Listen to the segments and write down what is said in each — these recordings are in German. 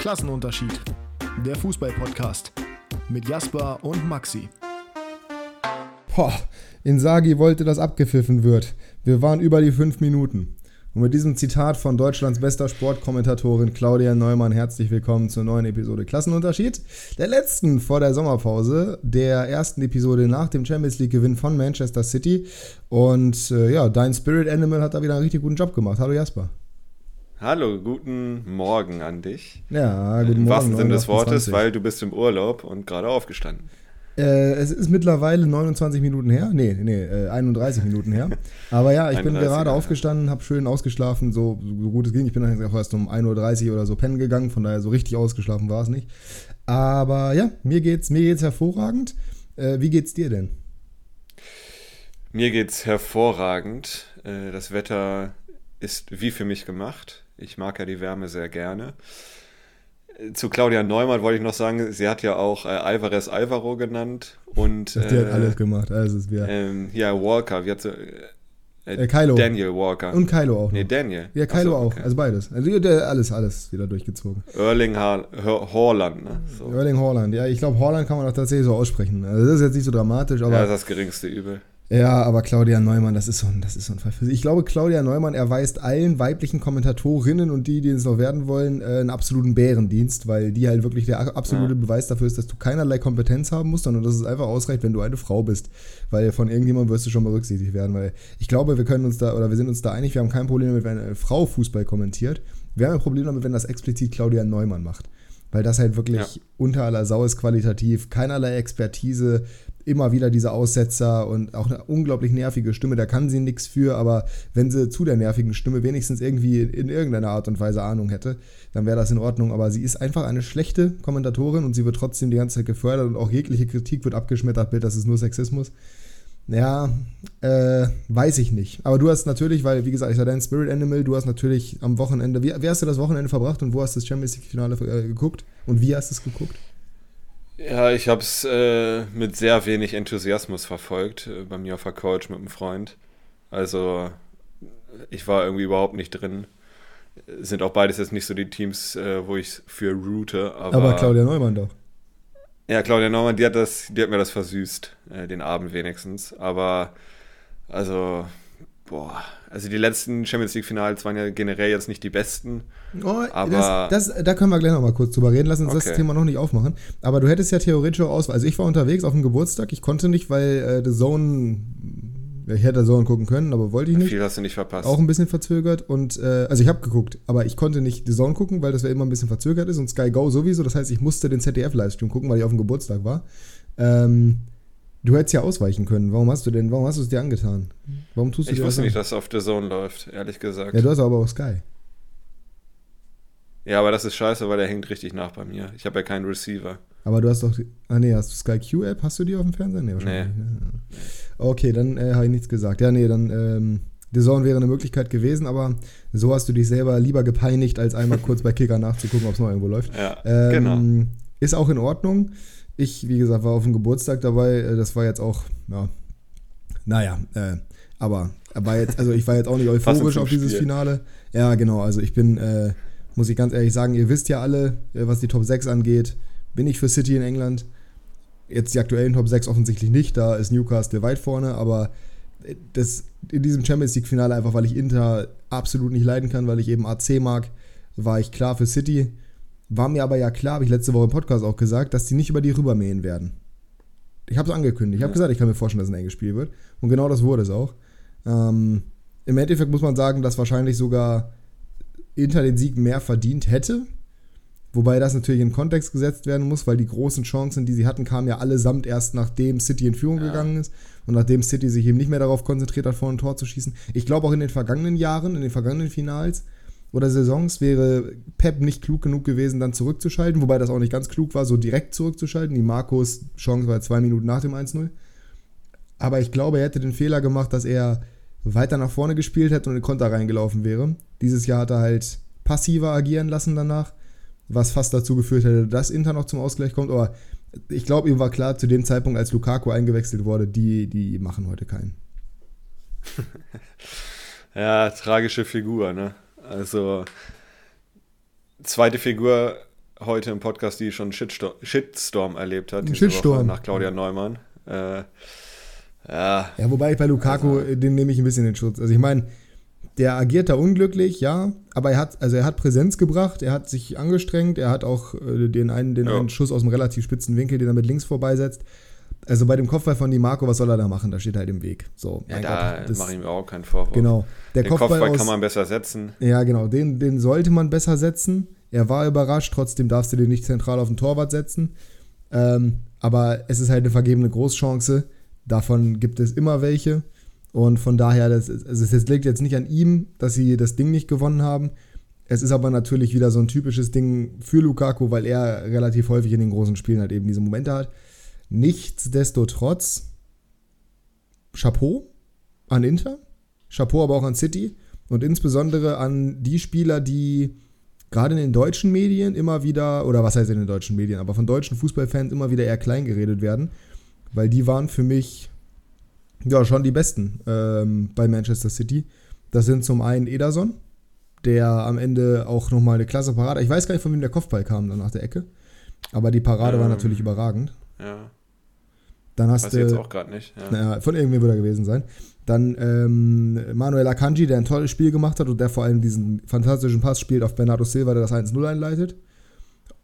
Klassenunterschied. Der Fußball-Podcast mit Jasper und Maxi. Boah, Insagi wollte, dass abgepfiffen wird. Wir waren über die fünf Minuten. Und mit diesem Zitat von Deutschlands bester Sportkommentatorin Claudia Neumann herzlich willkommen zur neuen Episode Klassenunterschied. Der letzten vor der Sommerpause, der ersten Episode nach dem Champions League-Gewinn von Manchester City. Und äh, ja, dein Spirit Animal hat da wieder einen richtig guten Job gemacht. Hallo Jasper. Hallo, guten Morgen an dich. Ja, guten Morgen. Im wahrsten Sinne des Wortes, weil du bist im Urlaub und gerade aufgestanden. Äh, es ist mittlerweile 29 Minuten her. Nee, nee, äh, 31 Minuten her. Aber ja, ich bin gerade aufgestanden, habe schön ausgeschlafen, so, so, gut es ging. Ich bin dann auch erst um 1.30 Uhr oder so pennen gegangen, von daher so richtig ausgeschlafen war es nicht. Aber ja, mir geht's, mir geht's hervorragend. Äh, wie geht's dir denn? Mir geht's hervorragend. Äh, das Wetter ist wie für mich gemacht. Ich mag ja die Wärme sehr gerne. Zu Claudia Neumann wollte ich noch sagen, sie hat ja auch äh, Alvarez Alvaro genannt und die äh, hat alles gemacht. Also ist wieder ähm, ja, Walker, wie hat sie, äh, Kylo. Daniel Walker. Und Kylo auch. Noch. Nee, Daniel. Ja, Kylo so, auch. Also beides. Also alles, alles wieder durchgezogen. Erling Haaland. Ne? So. Erling Haaland. Ja, ich glaube, Haaland kann man auch tatsächlich so aussprechen. Also das ist jetzt nicht so dramatisch, aber. Ja, das ist das geringste Übel. Ja, aber Claudia Neumann, das ist so ein, das ist so ein Fall für sich. Ich glaube, Claudia Neumann erweist allen weiblichen Kommentatorinnen und die, die es noch werden wollen, äh, einen absoluten Bärendienst, weil die halt wirklich der absolute ja. Beweis dafür ist, dass du keinerlei Kompetenz haben musst, sondern dass es einfach ausreicht, wenn du eine Frau bist. Weil von irgendjemandem wirst du schon berücksichtigt werden. Weil ich glaube, wir können uns da, oder wir sind uns da einig, wir haben kein Problem damit, wenn eine Frau Fußball kommentiert. Wir haben ein Problem damit, wenn das explizit Claudia Neumann macht weil das halt wirklich ja. unter aller Sau ist qualitativ, keinerlei Expertise, immer wieder diese Aussetzer und auch eine unglaublich nervige Stimme, da kann sie nichts für, aber wenn sie zu der nervigen Stimme wenigstens irgendwie in irgendeiner Art und Weise Ahnung hätte, dann wäre das in Ordnung, aber sie ist einfach eine schlechte Kommentatorin und sie wird trotzdem die ganze Zeit gefördert und auch jegliche Kritik wird abgeschmettert, Bild, das ist nur Sexismus. Ja, äh, weiß ich nicht. Aber du hast natürlich, weil, wie gesagt, ich war dein Spirit Animal, du hast natürlich am Wochenende, wie, wie hast du das Wochenende verbracht und wo hast du das Champions League-Finale äh, geguckt und wie hast du es geguckt? Ja, ich habe es äh, mit sehr wenig Enthusiasmus verfolgt, äh, bei mir auf der Couch mit einem Freund. Also, ich war irgendwie überhaupt nicht drin. Sind auch beides jetzt nicht so die Teams, äh, wo ich für route. Aber, aber Claudia Neumann doch. Ja, Claudia Neumann, die hat, das, die hat mir das versüßt, äh, den Abend wenigstens. Aber, also, boah, also die letzten Champions League-Finals waren ja generell jetzt nicht die besten. Oh, aber das, das, da können wir gleich nochmal kurz drüber reden. Lass uns okay. das Thema noch nicht aufmachen. Aber du hättest ja theoretisch auch Auswahl. Also ich war unterwegs auf dem Geburtstag. Ich konnte nicht, weil äh, The Zone ich hätte Zone gucken können, aber wollte ich nicht. Viel hast du nicht verpasst. Auch ein bisschen verzögert. Und äh, also ich habe geguckt, aber ich konnte nicht The Zone gucken, weil das ja immer ein bisschen verzögert ist und Sky Go sowieso. Das heißt, ich musste den ZDF-Livestream gucken, weil ich auf dem Geburtstag war. Ähm, Du hättest ja ausweichen können. Warum hast du denn, warum hast du es dir angetan? Warum tust du Ich wusste nicht, dass es auf The Zone läuft, ehrlich gesagt. Ja, du hast aber auch Sky. Ja, aber das ist scheiße, weil der hängt richtig nach bei mir. Ich habe ja keinen Receiver. Aber du hast doch. Ah, nee, hast du Sky Q-App? Hast du die auf dem Fernseher? Nee, wahrscheinlich. Nee. Okay, dann äh, habe ich nichts gesagt. Ja, nee, dann. Ähm, The Zone wäre eine Möglichkeit gewesen, aber so hast du dich selber lieber gepeinigt, als einmal kurz bei Kicker nachzugucken, ob es noch irgendwo läuft. Ja, ähm, genau. Ist auch in Ordnung. Ich, wie gesagt, war auf dem Geburtstag dabei. Äh, das war jetzt auch, ja, naja, äh, aber war jetzt, also ich war jetzt auch nicht euphorisch auf dieses Spiel. Finale. Ja, genau. Also ich bin, äh, muss ich ganz ehrlich sagen, ihr wisst ja alle, äh, was die Top 6 angeht, bin ich für City in England. Jetzt die aktuellen Top 6 offensichtlich nicht, da ist Newcastle weit vorne, aber das in diesem Champions League-Finale, einfach weil ich Inter absolut nicht leiden kann, weil ich eben AC mag, war ich klar für City. War mir aber ja klar, habe ich letzte Woche im Podcast auch gesagt, dass die nicht über die rübermähen werden. Ich habe es angekündigt. Ich habe ja. gesagt, ich kann mir vorstellen, dass es ein enges Spiel wird. Und genau das wurde es auch. Ähm, Im Endeffekt muss man sagen, dass wahrscheinlich sogar Inter den Sieg mehr verdient hätte. Wobei das natürlich in Kontext gesetzt werden muss, weil die großen Chancen, die sie hatten, kamen ja allesamt erst nachdem City in Führung ja. gegangen ist und nachdem City sich eben nicht mehr darauf konzentriert hat, vor ein Tor zu schießen. Ich glaube auch in den vergangenen Jahren, in den vergangenen Finals, oder Saisons wäre Pep nicht klug genug gewesen, dann zurückzuschalten, wobei das auch nicht ganz klug war, so direkt zurückzuschalten. Die Marcos Chance war zwei Minuten nach dem 1-0. Aber ich glaube, er hätte den Fehler gemacht, dass er weiter nach vorne gespielt hätte und in Konter reingelaufen wäre. Dieses Jahr hat er halt passiver agieren lassen danach, was fast dazu geführt hätte, dass Inter noch zum Ausgleich kommt. Aber ich glaube, ihm war klar, zu dem Zeitpunkt, als Lukaku eingewechselt wurde, die, die machen heute keinen. ja, tragische Figur, ne? Also, zweite Figur heute im Podcast, die schon Shitstorm, Shitstorm erlebt hat. Shitstorm. nach Claudia Neumann. Äh, ja. ja, wobei ich bei Lukaku, also, den nehme ich ein bisschen in Schutz. Also ich meine, der agiert da unglücklich, ja, aber er hat, also er hat Präsenz gebracht, er hat sich angestrengt, er hat auch äh, den, einen, den ja. einen Schuss aus dem relativ spitzen Winkel, den er mit links vorbeisetzt. Also bei dem Kopfball von Di Marco, was soll er da machen? Da steht halt im Weg. So, ja, da mache ich mir auch keinen Vorwurf. Genau. Der den Kopfball, Kopfball aus, kann man besser setzen. Ja, genau. Den, den sollte man besser setzen. Er war überrascht, trotzdem darfst du den nicht zentral auf den Torwart setzen. Ähm, aber es ist halt eine vergebene Großchance. Davon gibt es immer welche. Und von daher, das, also es liegt jetzt nicht an ihm, dass sie das Ding nicht gewonnen haben. Es ist aber natürlich wieder so ein typisches Ding für Lukaku, weil er relativ häufig in den großen Spielen halt eben diese Momente hat. Nichtsdestotrotz, Chapeau an Inter, Chapeau aber auch an City und insbesondere an die Spieler, die gerade in den deutschen Medien immer wieder, oder was heißt in den deutschen Medien, aber von deutschen Fußballfans immer wieder eher klein geredet werden, weil die waren für mich ja, schon die besten ähm, bei Manchester City. Das sind zum einen Ederson, der am Ende auch nochmal eine klasse Parade. Ich weiß gar nicht, von wem der Kopfball kam dann nach der Ecke. Aber die Parade ähm, war natürlich überragend. Ja. Dann hast weiß du. jetzt auch gerade nicht. Ja. Naja, von irgendwem würde er gewesen sein. Dann ähm, Manuel Akanji, der ein tolles Spiel gemacht hat und der vor allem diesen fantastischen Pass spielt auf Bernardo Silva, der das 1-0 einleitet.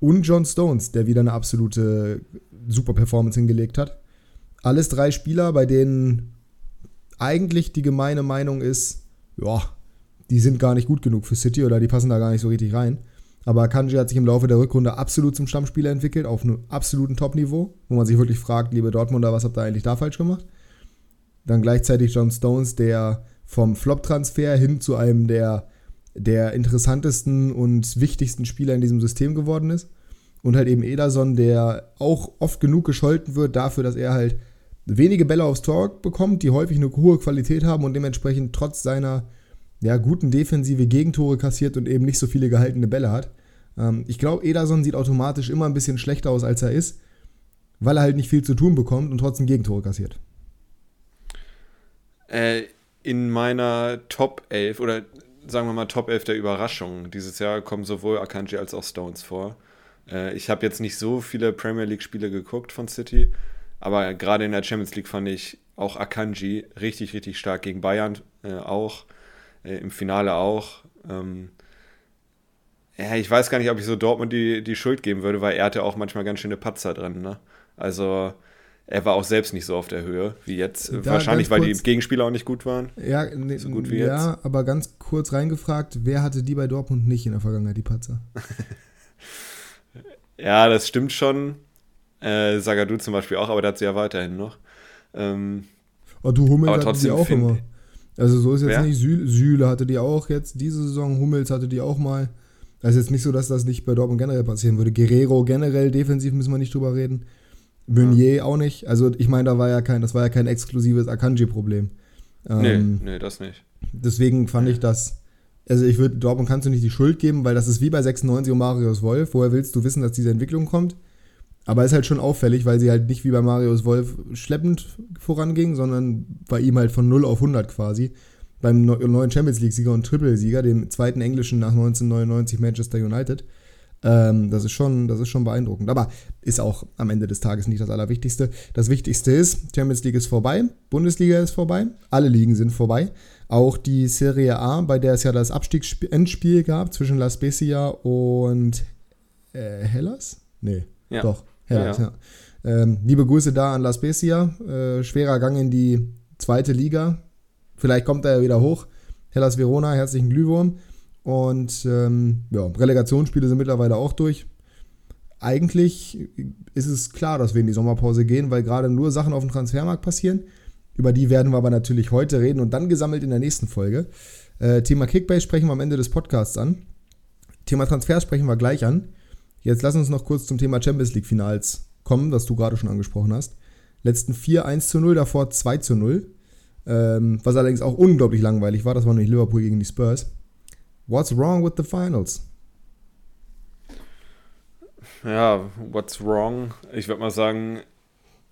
Und John Stones, der wieder eine absolute super Performance hingelegt hat. Alles drei Spieler, bei denen eigentlich die gemeine Meinung ist, ja, die sind gar nicht gut genug für City oder die passen da gar nicht so richtig rein. Aber Kanji hat sich im Laufe der Rückrunde absolut zum Stammspieler entwickelt, auf einem absoluten Top-Niveau, wo man sich wirklich fragt, liebe Dortmunder, was habt ihr eigentlich da falsch gemacht? Dann gleichzeitig John Stones, der vom Flop-Transfer hin zu einem der, der interessantesten und wichtigsten Spieler in diesem System geworden ist. Und halt eben Ederson, der auch oft genug gescholten wird dafür, dass er halt wenige Bälle aufs Tor bekommt, die häufig eine hohe Qualität haben und dementsprechend trotz seiner ja, guten Defensive Gegentore kassiert und eben nicht so viele gehaltene Bälle hat. Ähm, ich glaube, Ederson sieht automatisch immer ein bisschen schlechter aus, als er ist, weil er halt nicht viel zu tun bekommt und trotzdem Gegentore kassiert. Äh, in meiner Top 11 oder sagen wir mal Top 11 der Überraschungen dieses Jahr kommen sowohl Akanji als auch Stones vor. Äh, ich habe jetzt nicht so viele Premier League Spiele geguckt von City, aber gerade in der Champions League fand ich auch Akanji richtig, richtig stark gegen Bayern äh, auch, äh, im Finale auch. Ähm, ja, ich weiß gar nicht, ob ich so Dortmund die, die Schuld geben würde, weil er hatte auch manchmal ganz schöne Patzer drin. Ne? Also er war auch selbst nicht so auf der Höhe wie jetzt. Da Wahrscheinlich, weil kurz, die Gegenspieler auch nicht gut waren. Ja, ne, so gut wie ja jetzt. aber ganz kurz reingefragt, wer hatte die bei Dortmund nicht in der Vergangenheit, die Patzer? ja, das stimmt schon. Äh, Sagadu zum Beispiel auch, aber der hat sie ja weiterhin noch. Ähm, oh, du Hummels aber die auch immer. Also so ist jetzt wer? nicht. Süle, Süle hatte die auch jetzt diese Saison, Hummels hatte die auch mal. Also jetzt nicht so, dass das nicht bei Dortmund generell passieren würde. Guerrero generell, defensiv müssen wir nicht drüber reden. Meunier ja. auch nicht. Also ich meine, da war ja kein, das war ja kein exklusives Akanji-Problem. Ähm, nee, nee, das nicht. Deswegen fand nee. ich das. Also ich würde, Dortmund kannst du nicht die Schuld geben, weil das ist wie bei 96 und Marius Wolf. Woher willst du wissen, dass diese Entwicklung kommt? Aber ist halt schon auffällig, weil sie halt nicht wie bei Marius Wolf schleppend voranging, sondern bei ihm halt von 0 auf 100 quasi. Beim neuen Champions League-Sieger und Triple-Sieger, dem zweiten englischen nach 1999 Manchester United. Ähm, das, ist schon, das ist schon beeindruckend. Aber ist auch am Ende des Tages nicht das Allerwichtigste. Das Wichtigste ist, Champions League ist vorbei, Bundesliga ist vorbei, alle Ligen sind vorbei. Auch die Serie A, bei der es ja das Abstiegsendspiel gab zwischen La Spezia und äh, Hellas? Nee, ja. doch. Ja. ja. Ähm, liebe Grüße da an La Spezia. Äh, schwerer Gang in die zweite Liga. Vielleicht kommt er ja wieder hoch. Hellas Verona, herzlichen Glühwurm. Und ähm, ja, Relegationsspiele sind mittlerweile auch durch. Eigentlich ist es klar, dass wir in die Sommerpause gehen, weil gerade nur Sachen auf dem Transfermarkt passieren. Über die werden wir aber natürlich heute reden und dann gesammelt in der nächsten Folge. Äh, Thema Kickbase sprechen wir am Ende des Podcasts an. Thema Transfer sprechen wir gleich an. Jetzt lass uns noch kurz zum Thema Champions League Finals kommen, was du gerade schon angesprochen hast. Letzten 4 1 zu 0, davor 2 zu 0. Ähm, was allerdings auch unglaublich langweilig war, das war nämlich Liverpool gegen die Spurs. What's wrong with the finals? Ja, what's wrong? Ich würde mal sagen,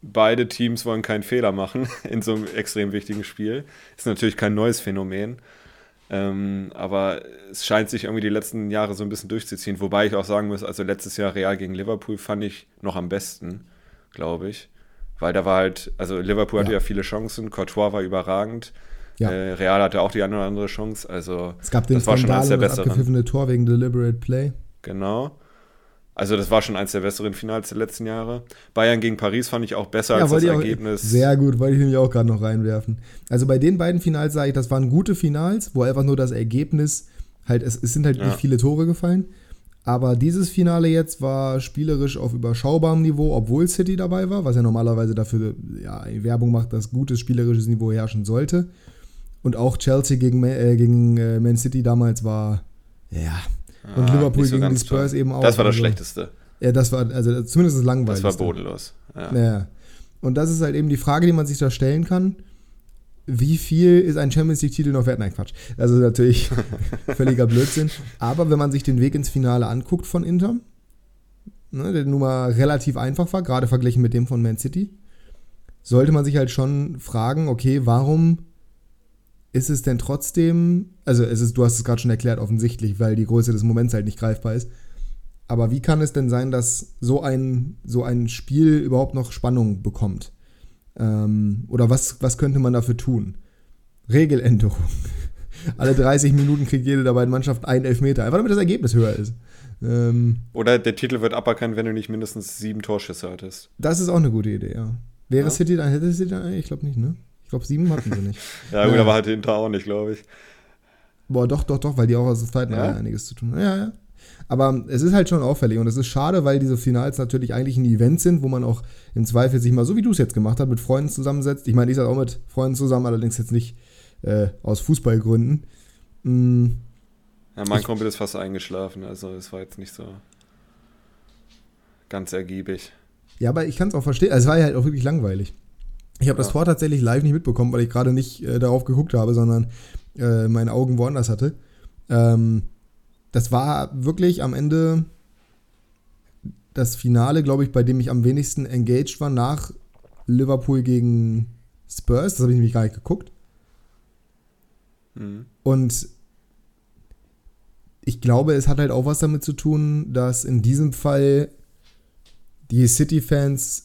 beide Teams wollen keinen Fehler machen in so einem extrem wichtigen Spiel. Ist natürlich kein neues Phänomen. Ähm, aber es scheint sich irgendwie die letzten Jahre so ein bisschen durchzuziehen. Wobei ich auch sagen muss, also letztes Jahr Real gegen Liverpool fand ich noch am besten, glaube ich. Weil da war halt, also Liverpool ja. hatte ja viele Chancen, Courtois war überragend. Ja. Äh, Real hatte auch die eine oder andere Chance. Also es gab den das war schon eines der besseren. abgepfiffene Tor wegen Deliberate Play. Genau. Also das war schon eins der besseren Finals der letzten Jahre. Bayern gegen Paris fand ich auch besser ja, als das Ergebnis. sehr gut, wollte ich nämlich auch gerade noch reinwerfen. Also bei den beiden Finals sage ich, das waren gute Finals, wo einfach nur das Ergebnis halt, es, es sind halt ja. nicht viele Tore gefallen. Aber dieses Finale jetzt war spielerisch auf überschaubarem Niveau, obwohl City dabei war, was ja normalerweise dafür ja, Werbung macht, dass gutes spielerisches Niveau herrschen sollte. Und auch Chelsea gegen, äh, gegen äh, Man City damals war, ja, und ah, Liverpool so gegen die Spurs toll. eben auch. Das war das also, Schlechteste. Ja, das war, also zumindest das langweilig. Das war bodenlos. Ja. ja. Und das ist halt eben die Frage, die man sich da stellen kann. Wie viel ist ein Champions League-Titel noch wert? Nein, Quatsch. Das ist natürlich völliger Blödsinn. Aber wenn man sich den Weg ins Finale anguckt von Inter, ne, der nun mal relativ einfach war, gerade verglichen mit dem von Man City, sollte man sich halt schon fragen, okay, warum ist es denn trotzdem, also es ist, du hast es gerade schon erklärt, offensichtlich, weil die Größe des Moments halt nicht greifbar ist. Aber wie kann es denn sein, dass so ein, so ein Spiel überhaupt noch Spannung bekommt? Ähm, oder was, was könnte man dafür tun? Regeländerung. Alle 30 Minuten kriegt jede der beiden Mannschaften einen Elfmeter, einfach damit das Ergebnis höher ist. Ähm, oder der Titel wird aberkannt, wenn du nicht mindestens sieben Torschüsse hattest. Das ist auch eine gute Idee, ja. Wäre ja. City dann, hätte City dann, ich glaube nicht, ne? Ich glaube, sieben hatten sie nicht. ja, gut, ja. aber halt hinter auch nicht, glaube ich. Boah, doch, doch, doch, weil die auch aus der zweiten ja? Einiges zu tun haben. Ja, ja. Aber es ist halt schon auffällig und es ist schade, weil diese Finals natürlich eigentlich ein Event sind, wo man auch im Zweifel sich mal, so wie du es jetzt gemacht hast, mit Freunden zusammensetzt. Ich meine, ich sage auch mit Freunden zusammen, allerdings jetzt nicht äh, aus Fußballgründen. Mhm. Ja, mein ich, Kumpel ist fast eingeschlafen, also es war jetzt nicht so ganz ergiebig. Ja, aber ich kann es auch verstehen. Also es war ja halt auch wirklich langweilig. Ich habe ja. das Tor tatsächlich live nicht mitbekommen, weil ich gerade nicht äh, darauf geguckt habe, sondern äh, meine Augen woanders hatte. Ähm, das war wirklich am Ende das Finale, glaube ich, bei dem ich am wenigsten engaged war nach Liverpool gegen Spurs. Das habe ich nämlich gar nicht geguckt. Mhm. Und ich glaube, es hat halt auch was damit zu tun, dass in diesem Fall die City-Fans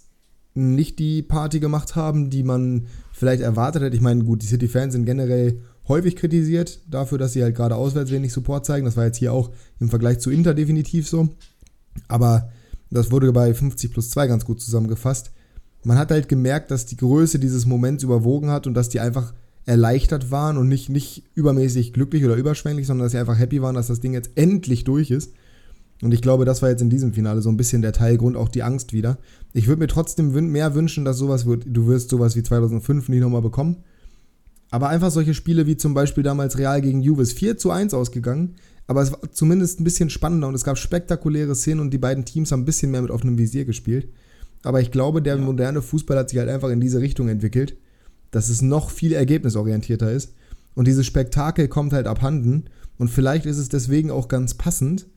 nicht die Party gemacht haben, die man vielleicht erwartet hätte. Ich meine, gut, die City-Fans sind generell häufig kritisiert dafür, dass sie halt gerade auswärts wenig Support zeigen. Das war jetzt hier auch im Vergleich zu Inter definitiv so. Aber das wurde bei 50 plus 2 ganz gut zusammengefasst. Man hat halt gemerkt, dass die Größe dieses Moments überwogen hat und dass die einfach erleichtert waren und nicht, nicht übermäßig glücklich oder überschwänglich, sondern dass sie einfach happy waren, dass das Ding jetzt endlich durch ist. Und ich glaube, das war jetzt in diesem Finale so ein bisschen der Teilgrund, auch die Angst wieder. Ich würde mir trotzdem mehr wünschen, dass sowas wird, du wirst sowas wie 2005 nicht nochmal bekommen. Aber einfach solche Spiele wie zum Beispiel damals Real gegen Juve 4 zu 1 ausgegangen. Aber es war zumindest ein bisschen spannender und es gab spektakuläre Szenen und die beiden Teams haben ein bisschen mehr mit offenem Visier gespielt. Aber ich glaube, der ja. moderne Fußball hat sich halt einfach in diese Richtung entwickelt, dass es noch viel ergebnisorientierter ist. Und dieses Spektakel kommt halt abhanden. Und vielleicht ist es deswegen auch ganz passend,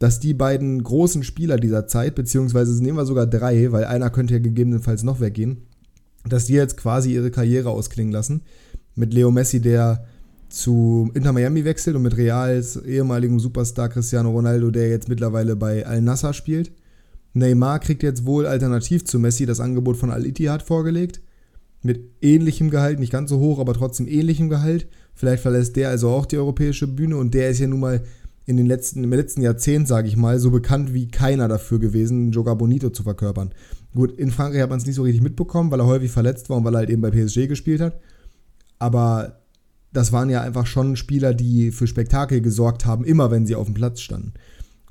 dass die beiden großen Spieler dieser Zeit, beziehungsweise nehmen wir sogar drei, weil einer könnte ja gegebenenfalls noch weggehen, dass die jetzt quasi ihre Karriere ausklingen lassen. Mit Leo Messi, der zu Inter Miami wechselt und mit Reals ehemaligem Superstar Cristiano Ronaldo, der jetzt mittlerweile bei Al Nassr spielt. Neymar kriegt jetzt wohl alternativ zu Messi das Angebot von Al Ittihad vorgelegt. Mit ähnlichem Gehalt, nicht ganz so hoch, aber trotzdem ähnlichem Gehalt. Vielleicht verlässt der also auch die europäische Bühne und der ist ja nun mal in den letzten, im letzten Jahrzehnt, sage ich mal, so bekannt wie keiner dafür gewesen, Joga Bonito zu verkörpern. Gut, in Frankreich hat man es nicht so richtig mitbekommen, weil er häufig verletzt war und weil er halt eben bei PSG gespielt hat. Aber das waren ja einfach schon Spieler, die für Spektakel gesorgt haben, immer wenn sie auf dem Platz standen.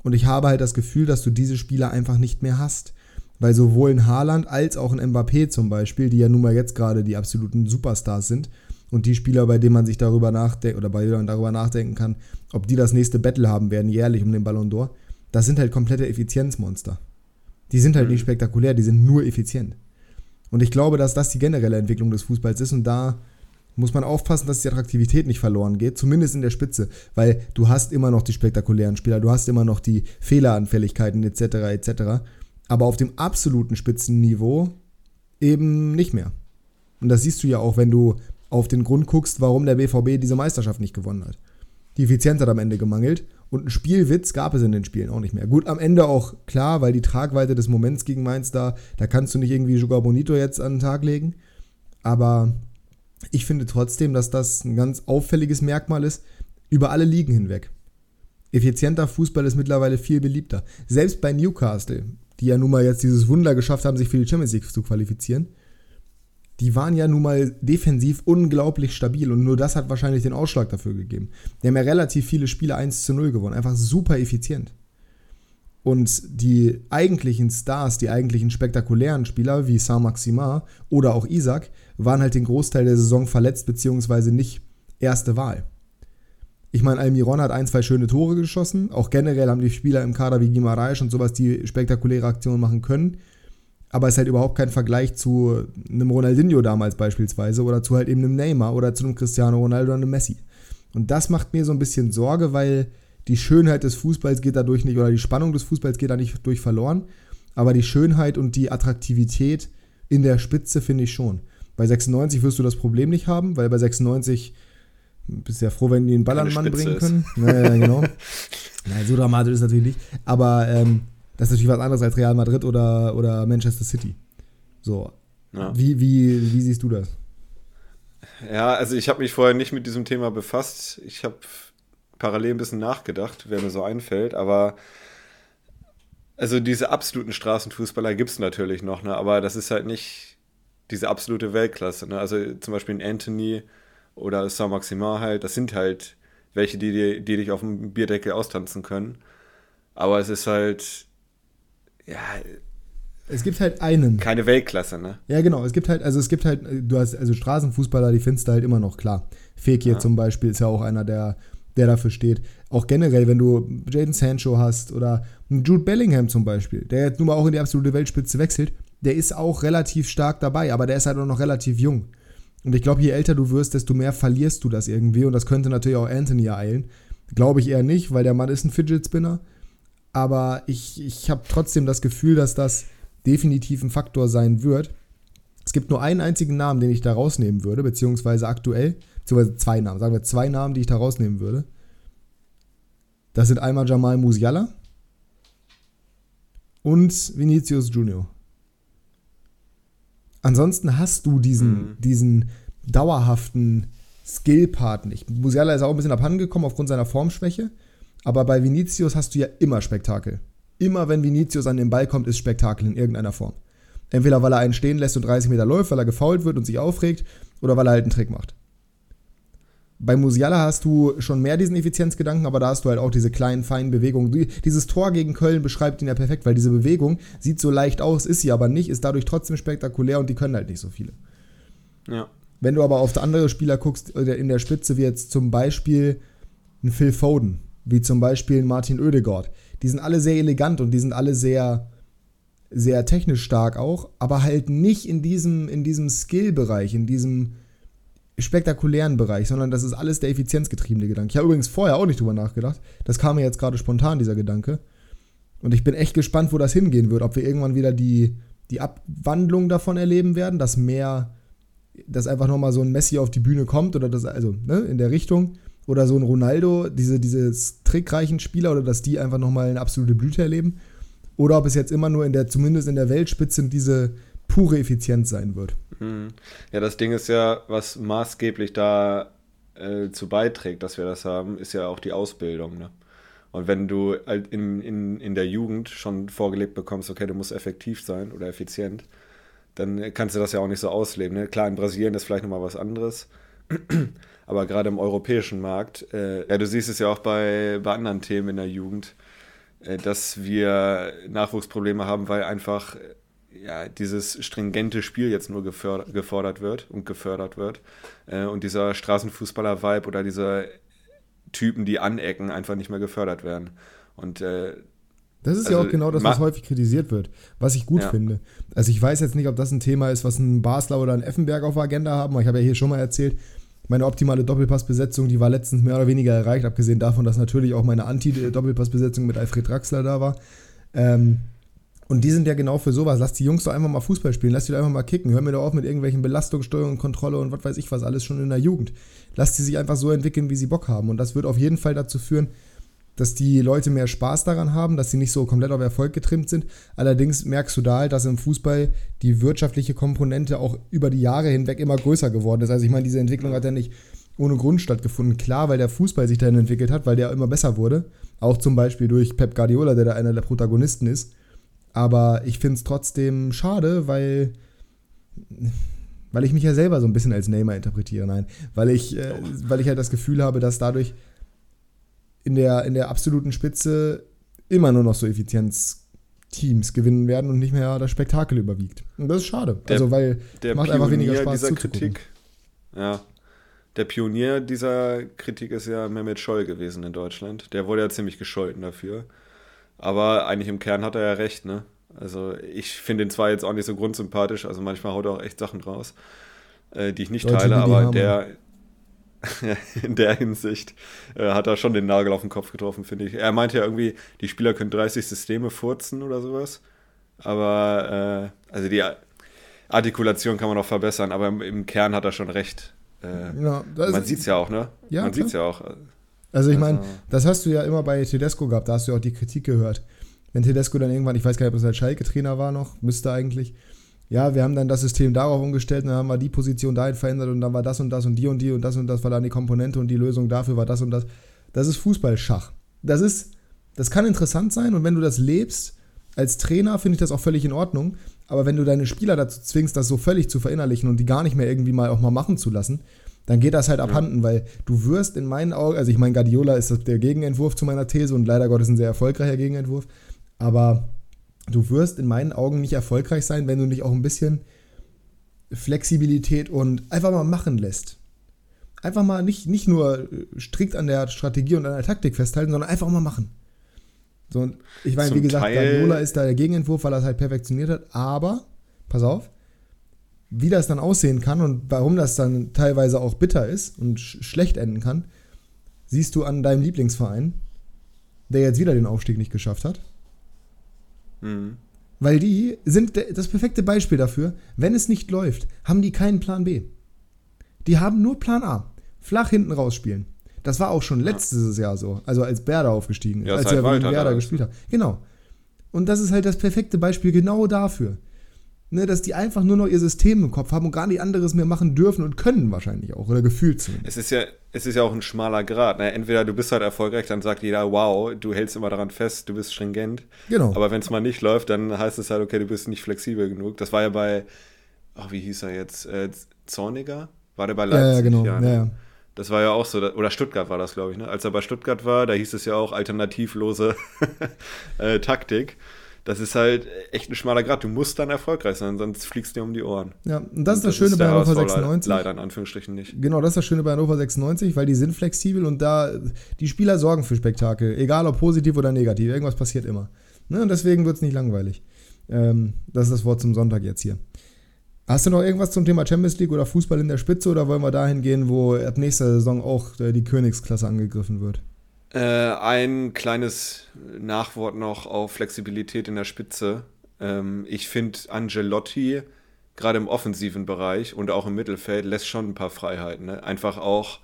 Und ich habe halt das Gefühl, dass du diese Spieler einfach nicht mehr hast. Weil sowohl in Haaland als auch in Mbappé zum Beispiel, die ja nun mal jetzt gerade die absoluten Superstars sind, und die Spieler, bei denen man sich darüber nachdenkt oder bei denen man darüber nachdenken kann, ob die das nächste Battle haben werden, jährlich um den Ballon d'Or, das sind halt komplette Effizienzmonster. Die sind halt mhm. nicht spektakulär, die sind nur effizient. Und ich glaube, dass das die generelle Entwicklung des Fußballs ist und da muss man aufpassen, dass die Attraktivität nicht verloren geht, zumindest in der Spitze, weil du hast immer noch die spektakulären Spieler, du hast immer noch die Fehleranfälligkeiten etc. etc. Aber auf dem absoluten Spitzenniveau eben nicht mehr. Und das siehst du ja auch, wenn du auf den Grund guckst, warum der BVB diese Meisterschaft nicht gewonnen hat. Die Effizienz hat am Ende gemangelt. Und einen Spielwitz gab es in den Spielen auch nicht mehr. Gut, am Ende auch klar, weil die Tragweite des Moments gegen Mainz da, da kannst du nicht irgendwie Jogar Bonito jetzt an den Tag legen. Aber ich finde trotzdem, dass das ein ganz auffälliges Merkmal ist, über alle Ligen hinweg. Effizienter Fußball ist mittlerweile viel beliebter. Selbst bei Newcastle, die ja nun mal jetzt dieses Wunder geschafft haben, sich für die Champions League zu qualifizieren, die waren ja nun mal defensiv unglaublich stabil und nur das hat wahrscheinlich den Ausschlag dafür gegeben. Die haben ja relativ viele Spiele 1 zu 0 gewonnen, einfach super effizient. Und die eigentlichen Stars, die eigentlichen spektakulären Spieler wie Saint-Maximin oder auch Isaac, waren halt den Großteil der Saison verletzt beziehungsweise nicht erste Wahl. Ich meine, Almiron hat ein, zwei schöne Tore geschossen. Auch generell haben die Spieler im Kader wie Guimaraes und sowas, die spektakuläre Aktionen machen können aber es ist halt überhaupt kein Vergleich zu einem Ronaldinho damals beispielsweise oder zu halt eben einem Neymar oder zu einem Cristiano Ronaldo oder einem Messi. Und das macht mir so ein bisschen Sorge, weil die Schönheit des Fußballs geht dadurch nicht oder die Spannung des Fußballs geht da nicht durch verloren, aber die Schönheit und die Attraktivität in der Spitze finde ich schon. Bei 96 wirst du das Problem nicht haben, weil bei 96 bist du ja froh, wenn die einen Ball an den Mann bringen können. Naja, genau. Nein, so dramatisch ist es natürlich nicht. Aber ähm, das ist natürlich was anderes als Real Madrid oder, oder Manchester City. So. Ja. Wie, wie, wie siehst du das? Ja, also ich habe mich vorher nicht mit diesem Thema befasst. Ich habe parallel ein bisschen nachgedacht, wer mir so einfällt, aber also diese absoluten Straßenfußballer gibt es natürlich noch, ne? aber das ist halt nicht diese absolute Weltklasse. Ne? Also zum Beispiel ein Anthony oder Saint-Maximin halt, das sind halt welche, die, die dich auf dem Bierdeckel austanzen können. Aber es ist halt ja. Es gibt halt einen. Keine Weltklasse, ne? Ja, genau. Es gibt halt, also es gibt halt, du hast, also Straßenfußballer, die findest du halt immer noch klar. Fekir ja. zum Beispiel ist ja auch einer, der, der dafür steht. Auch generell, wenn du Jaden Sancho hast oder Jude Bellingham zum Beispiel, der jetzt nun mal auch in die absolute Weltspitze wechselt, der ist auch relativ stark dabei, aber der ist halt auch noch relativ jung. Und ich glaube, je älter du wirst, desto mehr verlierst du das irgendwie. Und das könnte natürlich auch Anthony ereilen. Glaube ich eher nicht, weil der Mann ist ein Fidget Spinner aber ich, ich habe trotzdem das Gefühl, dass das definitiv ein Faktor sein wird. Es gibt nur einen einzigen Namen, den ich da rausnehmen würde, beziehungsweise aktuell, beziehungsweise zwei Namen, sagen wir zwei Namen, die ich da rausnehmen würde. Das sind einmal Jamal Musiala und Vinicius Junior. Ansonsten hast du diesen, mhm. diesen dauerhaften Skill-Part nicht. Musiala ist auch ein bisschen abhanden gekommen aufgrund seiner Formschwäche. Aber bei Vinicius hast du ja immer Spektakel. Immer wenn Vinicius an den Ball kommt, ist Spektakel in irgendeiner Form. Entweder weil er einen stehen lässt und 30 Meter läuft, weil er gefault wird und sich aufregt, oder weil er halt einen Trick macht. Bei Musiala hast du schon mehr diesen Effizienzgedanken, aber da hast du halt auch diese kleinen, feinen Bewegungen. Dieses Tor gegen Köln beschreibt ihn ja perfekt, weil diese Bewegung sieht so leicht aus, ist sie aber nicht, ist dadurch trotzdem spektakulär und die können halt nicht so viele. Ja. Wenn du aber auf andere Spieler guckst, äh, in der Spitze, wie jetzt zum Beispiel ein Phil Foden, wie zum Beispiel Martin Oedegaard. Die sind alle sehr elegant und die sind alle sehr, sehr technisch stark auch, aber halt nicht in diesem, in diesem Skill-Bereich, in diesem spektakulären Bereich, sondern das ist alles der effizienzgetriebene Gedanke. Ich habe übrigens vorher auch nicht drüber nachgedacht. Das kam mir jetzt gerade spontan, dieser Gedanke. Und ich bin echt gespannt, wo das hingehen wird. Ob wir irgendwann wieder die, die Abwandlung davon erleben werden, dass mehr, dass einfach nochmal so ein Messi auf die Bühne kommt oder das, also ne, in der Richtung oder so ein Ronaldo, diese, diese trickreichen Spieler oder dass die einfach nochmal eine absolute Blüte erleben. Oder ob es jetzt immer nur in der, zumindest in der Weltspitze, diese pure Effizienz sein wird. Mhm. Ja, das Ding ist ja, was maßgeblich da äh, zu beiträgt, dass wir das haben, ist ja auch die Ausbildung. Ne? Und wenn du halt in, in, in der Jugend schon vorgelebt bekommst, okay, du musst effektiv sein oder effizient, dann kannst du das ja auch nicht so ausleben. Ne? Klar, in Brasilien ist vielleicht nochmal was anderes. Aber gerade im europäischen Markt, äh, ja, du siehst es ja auch bei, bei anderen Themen in der Jugend, äh, dass wir Nachwuchsprobleme haben, weil einfach ja, dieses stringente Spiel jetzt nur gefordert wird und gefördert wird. Äh, und dieser Straßenfußballer-Vibe oder diese Typen, die anecken, einfach nicht mehr gefördert werden. Und äh, das ist also, ja auch genau das, was häufig kritisiert wird, was ich gut ja. finde. Also ich weiß jetzt nicht, ob das ein Thema ist, was ein Basler oder ein Effenberg auf der Agenda haben, aber ich habe ja hier schon mal erzählt, meine optimale Doppelpassbesetzung, die war letztens mehr oder weniger erreicht, abgesehen davon, dass natürlich auch meine Anti-Doppelpassbesetzung mit Alfred Draxler da war. Ähm, Und die sind ja genau für sowas. Lass die Jungs doch einfach mal Fußball spielen, lass die doch einfach mal kicken. Hör mir doch auf mit irgendwelchen Belastungssteuerung, Kontrolle und was weiß ich was, alles schon in der Jugend. Lass die sich einfach so entwickeln, wie sie Bock haben. Und das wird auf jeden Fall dazu führen, dass die Leute mehr Spaß daran haben, dass sie nicht so komplett auf Erfolg getrimmt sind. Allerdings merkst du da halt, dass im Fußball die wirtschaftliche Komponente auch über die Jahre hinweg immer größer geworden ist. Also ich meine, diese Entwicklung hat ja nicht ohne Grund stattgefunden. Klar, weil der Fußball sich dahin entwickelt hat, weil der immer besser wurde. Auch zum Beispiel durch Pep Guardiola, der da einer der Protagonisten ist. Aber ich finde es trotzdem schade, weil, weil ich mich ja selber so ein bisschen als Neymar interpretiere. Nein, weil ich, äh, weil ich halt das Gefühl habe, dass dadurch in der, in der absoluten Spitze immer nur noch so Effizienzteams gewinnen werden und nicht mehr das Spektakel überwiegt. Und das ist schade. Der, also, weil der macht Pionier einfach weniger Spaß dieser Kritik. Ja. Der Pionier dieser Kritik ist ja Mehmet Scholl gewesen in Deutschland. Der wurde ja ziemlich gescholten dafür. Aber eigentlich im Kern hat er ja recht, ne? Also ich finde ihn zwar jetzt auch nicht so grundsympathisch, also manchmal haut er auch echt Sachen raus, äh, die ich nicht Leute, teile, aber der in der Hinsicht äh, hat er schon den Nagel auf den Kopf getroffen, finde ich. Er meinte ja irgendwie, die Spieler können 30 Systeme furzen oder sowas. Aber äh, also die Artikulation kann man noch verbessern, aber im, im Kern hat er schon recht. Äh, das man sieht es ja auch, ne? Ja, man sieht es ja auch. Also ich meine, Also- das hast du ja immer bei Tedesco gehabt, da hast du ja auch die Kritik gehört. Wenn Tedesco dann irgendwann, ich weiß gar nicht, ob es als Schalke-Trainer war noch, müsste eigentlich, ja, wir haben dann das System darauf umgestellt und dann haben wir die Position dahin verändert und dann war das und das und die und die und das und das war dann die Komponente und die Lösung dafür war das und das. Das ist Fußballschach. Das ist, das kann interessant sein und wenn du das lebst, als Trainer finde ich das auch völlig in Ordnung. Aber wenn du deine Spieler dazu zwingst, das so völlig zu verinnerlichen und die gar nicht mehr irgendwie mal auch mal machen zu lassen, dann geht das halt abhanden, weil du wirst in meinen Augen, also ich meine, Guardiola ist das der Gegenentwurf zu meiner These und leider Gottes ein sehr erfolgreicher Gegenentwurf, aber du wirst in meinen Augen nicht erfolgreich sein, wenn du nicht auch ein bisschen Flexibilität und einfach mal machen lässt. Einfach mal nicht, nicht nur äh, strikt an der Strategie und an der Taktik festhalten, sondern einfach mal machen. So, und ich meine, Zum wie gesagt, Guardiola ist da der Gegenentwurf, weil er es halt perfektioniert hat, aber, pass auf, wie das dann aussehen kann und warum das dann teilweise auch bitter ist und sch schlecht enden kann, siehst du an deinem Lieblingsverein, der jetzt wieder den Aufstieg nicht geschafft hat. Mhm. Weil die sind das perfekte Beispiel dafür, wenn es nicht läuft, haben die keinen Plan B. Die haben nur Plan A. Flach hinten rausspielen. Das war auch schon letztes Jahr so, also als Werder aufgestiegen ist, Ja, als er Walter Werder gespielt hat. Genau. Und das ist halt das perfekte Beispiel genau dafür. Ne, dass die einfach nur noch ihr System im Kopf haben und gar nicht anderes mehr machen dürfen und können wahrscheinlich auch, oder gefühlt zumindest. Es ist ja, es ist ja auch ein schmaler Grad. Ne? Entweder du bist halt erfolgreich, dann sagt jeder, wow, du hältst immer daran fest, du bist stringent. Genau. Aber wenn es mal nicht läuft, dann heißt es halt, okay, du bist nicht flexibel genug. Das war ja bei, ach, wie hieß er jetzt? Äh, Zorniger? War der bei ja, Leipzig? ja, genau. ne? Ja, ja. Das war ja auch so, oder Stuttgart war das, glaube ich. Ne? Als er bei Stuttgart war, da hieß es ja auch alternativlose äh, Taktik. Das ist halt echt ein schmaler Grad. Du musst dann erfolgreich sein, sonst fliegst du dir um die Ohren. ja. Und das ist Und das Schöne bei der Hannover HSV le- 96. Leider in Anführungsstrichen nicht. Genau, das ist das Schöne bei Hannover 96, weil die sind flexibel und da die Spieler sorgen für Spektakel, egal ob positiv oder negativ, irgendwas passiert immer. Ne, und deswegen wird es nicht langweilig. Ähm, das ist das Wort zum Sonntag jetzt hier. Hast du noch irgendwas zum Thema Champions League oder Fußball in der Spitze oder wollen wir dahin gehen, wo ab nächster Saison auch äh, die Königsklasse angegriffen wird? Äh, ein kleines Nachwort noch auf Flexibilität in der Spitze. Ähm, ich finde, Angelotti, gerade im offensiven Bereich und auch im Mittelfeld, lässt schon ein paar Freiheiten. Ne? Einfach auch,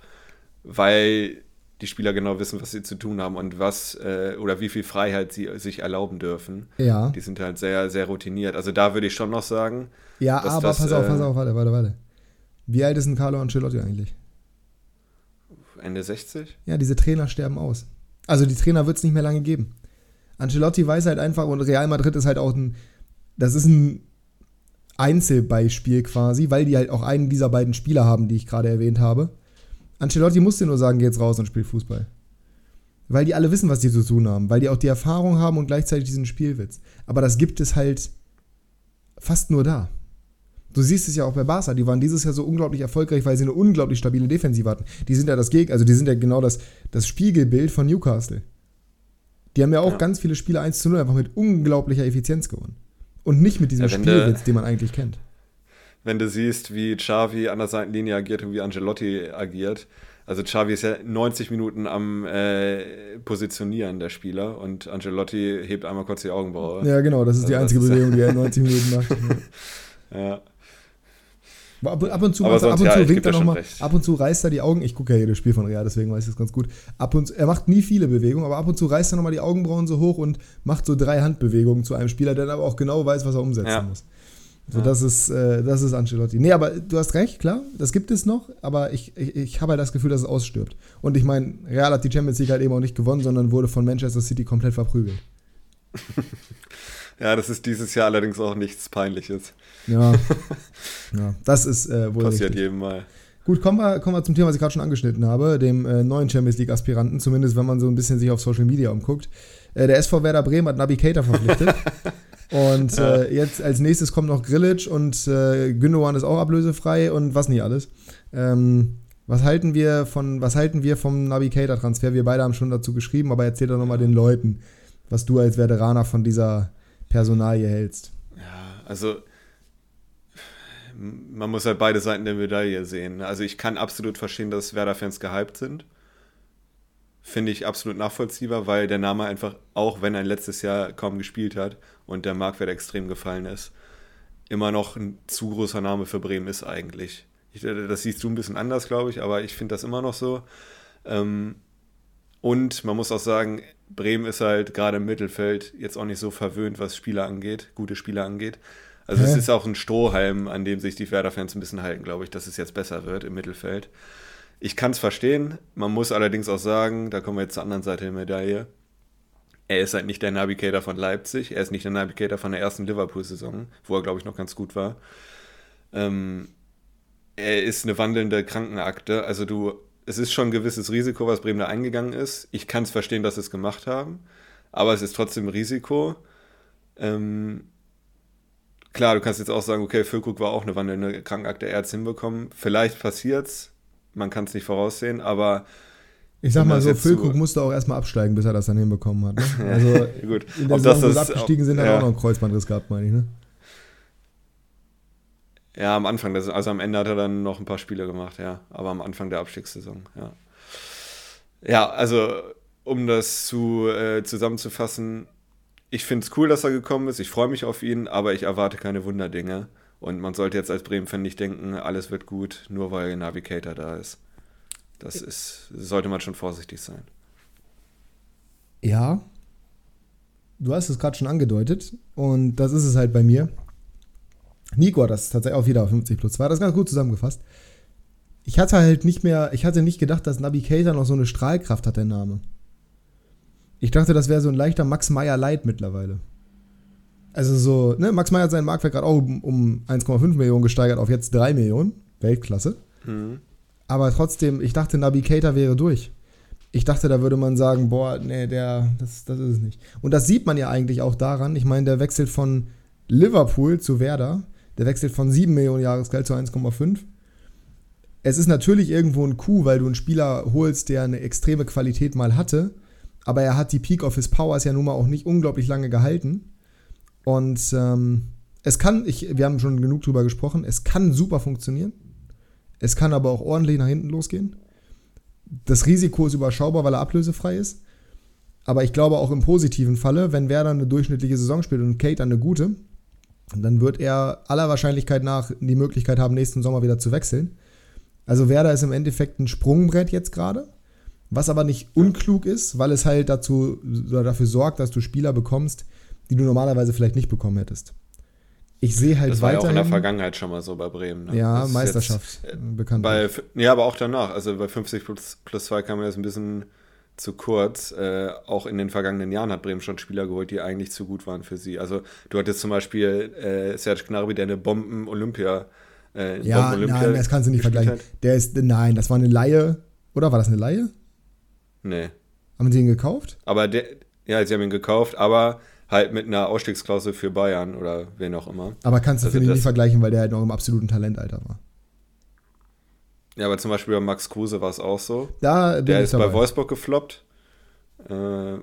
weil die Spieler genau wissen, was sie zu tun haben und was äh, oder wie viel Freiheit sie sich erlauben dürfen. Ja. Die sind halt sehr, sehr routiniert. Also da würde ich schon noch sagen, Ja, aber das, pass auf, äh, pass auf, warte, warte, warte. Wie alt ist denn Carlo Ancelotti eigentlich? Ende 60? Ja, diese Trainer sterben aus. Also die Trainer wird es nicht mehr lange geben. Ancelotti weiß halt einfach, und Real Madrid ist halt auch ein, das ist ein Einzelbeispiel quasi, weil die halt auch einen dieser beiden Spieler haben, die ich gerade erwähnt habe. Ancelotti musste nur sagen, geh jetzt raus und spiel Fußball. Weil die alle wissen, was die zu tun haben, weil die auch die Erfahrung haben und gleichzeitig diesen Spielwitz. Aber das gibt es halt fast nur da. Du siehst es ja auch bei Barca, die waren dieses Jahr so unglaublich erfolgreich, weil sie eine unglaublich stabile Defensive hatten. Die sind ja das Gegner, also die sind ja genau das, das Spiegelbild von Newcastle. Die haben ja auch Ja. ganz viele Spiele 1 zu 0 einfach mit unglaublicher Effizienz gewonnen. Und nicht mit diesem Ja, Spielwitz, den man eigentlich kennt. wenn du siehst, wie Xavi an der Seitenlinie agiert und wie Angelotti agiert. Also Xavi ist ja 90 Minuten am äh, Positionieren der Spieler und Angelotti hebt einmal kurz die Augenbraue. Ja, genau, das ist also die einzige ist Bewegung, die er in 90 Minuten macht. ja. Ab, ab, und zu, sonst, ab und ja, zu winkt er nochmal, ab und zu reißt er die Augen. Ich gucke ja jedes Spiel von Real, deswegen weiß ich das ganz gut. Ab und er macht nie viele Bewegungen, aber ab und zu reißt er nochmal die Augenbrauen so hoch und macht so drei Handbewegungen zu einem Spieler, der dann aber auch genau weiß, was er umsetzen ja. muss. So, ja. das ist, äh, das ist Ancelotti. Nee, aber du hast recht, klar, das gibt es noch, aber ich, ich, ich habe halt das Gefühl, dass es ausstirbt. Und ich meine, Real hat die Champions League halt eben auch nicht gewonnen, sondern wurde von Manchester City komplett verprügelt. ja, das ist dieses Jahr allerdings auch nichts Peinliches. Ja, ja das ist äh, wohl Passiert richtig. jedem Mal. Gut, kommen wir, kommen wir zum Thema, was ich gerade schon angeschnitten habe, dem äh, neuen Champions League-Aspiranten, zumindest wenn man so ein bisschen sich auf Social Media umguckt. Äh, der SV Werder Bremen hat Nabi Keita verpflichtet. Und ja. äh, jetzt als nächstes kommt noch Grillic und äh, Gündogan ist auch ablösefrei und was nicht alles. Ähm, was halten wir von, was halten wir vom Navigator-Transfer? Wir beide haben schon dazu geschrieben, aber erzähl doch nochmal den Leuten, was du als Veteraner von dieser Personalie hältst. Ja, also man muss halt beide Seiten der Medaille sehen. Also ich kann absolut verstehen, dass Werder-Fans gehypt sind finde ich absolut nachvollziehbar, weil der Name einfach, auch wenn er letztes Jahr kaum gespielt hat und der Marktwert extrem gefallen ist, immer noch ein zu großer Name für Bremen ist eigentlich. Ich, das siehst du ein bisschen anders, glaube ich, aber ich finde das immer noch so. Ähm, und man muss auch sagen, Bremen ist halt gerade im Mittelfeld jetzt auch nicht so verwöhnt, was Spieler angeht, gute Spieler angeht. Also Hä? es ist auch ein Strohhalm, an dem sich die Werder-Fans ein bisschen halten, glaube ich, dass es jetzt besser wird im Mittelfeld. Ich kann es verstehen. Man muss allerdings auch sagen, da kommen wir jetzt zur anderen Seite der Medaille. Er ist halt nicht der Navigator von Leipzig. Er ist nicht der Navigator von der ersten Liverpool-Saison, wo er, glaube ich, noch ganz gut war. Ähm, er ist eine wandelnde Krankenakte. Also du, es ist schon ein gewisses Risiko, was Bremen da eingegangen ist. Ich kann es verstehen, dass sie es gemacht haben, aber es ist trotzdem Risiko. Ähm, klar, du kannst jetzt auch sagen, okay, Füllkrug war auch eine wandelnde Krankenakte, er hat es hinbekommen. Vielleicht passiert es man kann es nicht voraussehen, aber. Ich sag mal so, Füllkrug so musste auch erstmal absteigen, bis er das dann hinbekommen hat. Ne? Also gut. in der Ob Saison, das, wo abgestiegen sind, ja. hat er auch noch einen Kreuzbandriss gehabt, meine ich, ne? Ja, am Anfang, also am Ende hat er dann noch ein paar Spiele gemacht, ja. Aber am Anfang der Abstiegssaison, ja. Ja, also um das zu, äh, zusammenzufassen, ich finde es cool, dass er gekommen ist. Ich freue mich auf ihn, aber ich erwarte keine Wunderdinge. Und man sollte jetzt als Bremen-Fan nicht denken, alles wird gut, nur weil Navigator da ist. Das ist, sollte man schon vorsichtig sein. Ja. Du hast es gerade schon angedeutet und das ist es halt bei mir. Nico hat das tatsächlich auch wieder auf 50 plus 2. Das ist ganz gut zusammengefasst. Ich hatte halt nicht mehr, ich hatte nicht gedacht, dass Navigator noch so eine Strahlkraft hat, der Name. Ich dachte, das wäre so ein leichter Max Meyer Light mittlerweile. Also so, ne, Max Meyer hat seinen Marktwert gerade auch um, um 1,5 Millionen gesteigert auf jetzt 3 Millionen. Weltklasse. Mhm. Aber trotzdem, ich dachte, Navigator wäre durch. Ich dachte, da würde man sagen, boah, nee, der, das, das ist es nicht. Und das sieht man ja eigentlich auch daran. Ich meine, der wechselt von Liverpool zu Werder. Der wechselt von 7 Millionen Jahresgeld zu 1,5. Es ist natürlich irgendwo ein Coup, weil du einen Spieler holst, der eine extreme Qualität mal hatte. Aber er hat die Peak of his Powers ja nun mal auch nicht unglaublich lange gehalten. Und ähm, es kann, ich, wir haben schon genug drüber gesprochen, es kann super funktionieren. Es kann aber auch ordentlich nach hinten losgehen. Das Risiko ist überschaubar, weil er ablösefrei ist. Aber ich glaube auch im positiven Falle, wenn Werder eine durchschnittliche Saison spielt und Kate eine gute, dann wird er aller Wahrscheinlichkeit nach die Möglichkeit haben, nächsten Sommer wieder zu wechseln. Also Werder ist im Endeffekt ein Sprungbrett jetzt gerade, was aber nicht unklug ist, weil es halt dazu, dafür sorgt, dass du Spieler bekommst, die du normalerweise vielleicht nicht bekommen hättest. Ich sehe halt Das war ja auch in der Vergangenheit schon mal so bei Bremen. Ne? Ja, das Meisterschaft jetzt, äh, bekannt. Bei, ja, aber auch danach. Also bei 50 plus, plus 2 kam mir das ein bisschen zu kurz. Äh, auch in den vergangenen Jahren hat Bremen schon Spieler geholt, die eigentlich zu gut waren für sie. Also du hattest zum Beispiel äh, Serge Gnabry, der eine Bomben-Olympia äh, ja, Bomben nein, das kannst du nicht vergleichen. Hat. Der ist, nein, das war eine Laie. Oder war das eine Laie? Nee. Haben sie ihn gekauft? Aber der, ja, sie haben ihn gekauft, aber halt mit einer Ausstiegsklausel für Bayern oder wen auch immer. Aber kannst du, also finde ich, nicht vergleichen, weil der halt noch im absoluten Talentalter war. Ja, aber zum Beispiel bei Max Kruse war es auch so. Da der ist dabei. bei Wolfsburg gefloppt. Äh,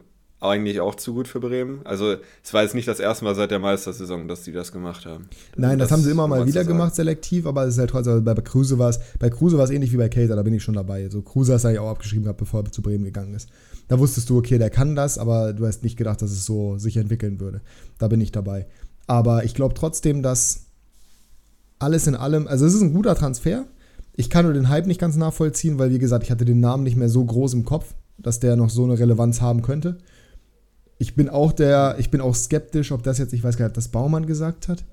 eigentlich auch zu gut für Bremen. Also es war jetzt nicht das erste Mal seit der Meistersaison, dass die das gemacht haben. Nein, das, das haben sie immer mal wieder gemacht, selektiv, aber es ist halt trotzdem, also bei Kruse war es, bei Kruse war es ähnlich wie bei Cater, da bin ich schon dabei. So also Kruse hast du eigentlich auch abgeschrieben gehabt, bevor er zu Bremen gegangen ist. Da wusstest du, okay, der kann das, aber du hast nicht gedacht, dass es so sich entwickeln würde. Da bin ich dabei. Aber ich glaube trotzdem, dass alles in allem, also es ist ein guter Transfer. Ich kann nur den Hype nicht ganz nachvollziehen, weil wie gesagt, ich hatte den Namen nicht mehr so groß im Kopf, dass der noch so eine Relevanz haben könnte ich bin auch der, ich bin auch skeptisch, ob das jetzt, ich weiß gar nicht, das Baumann gesagt hat,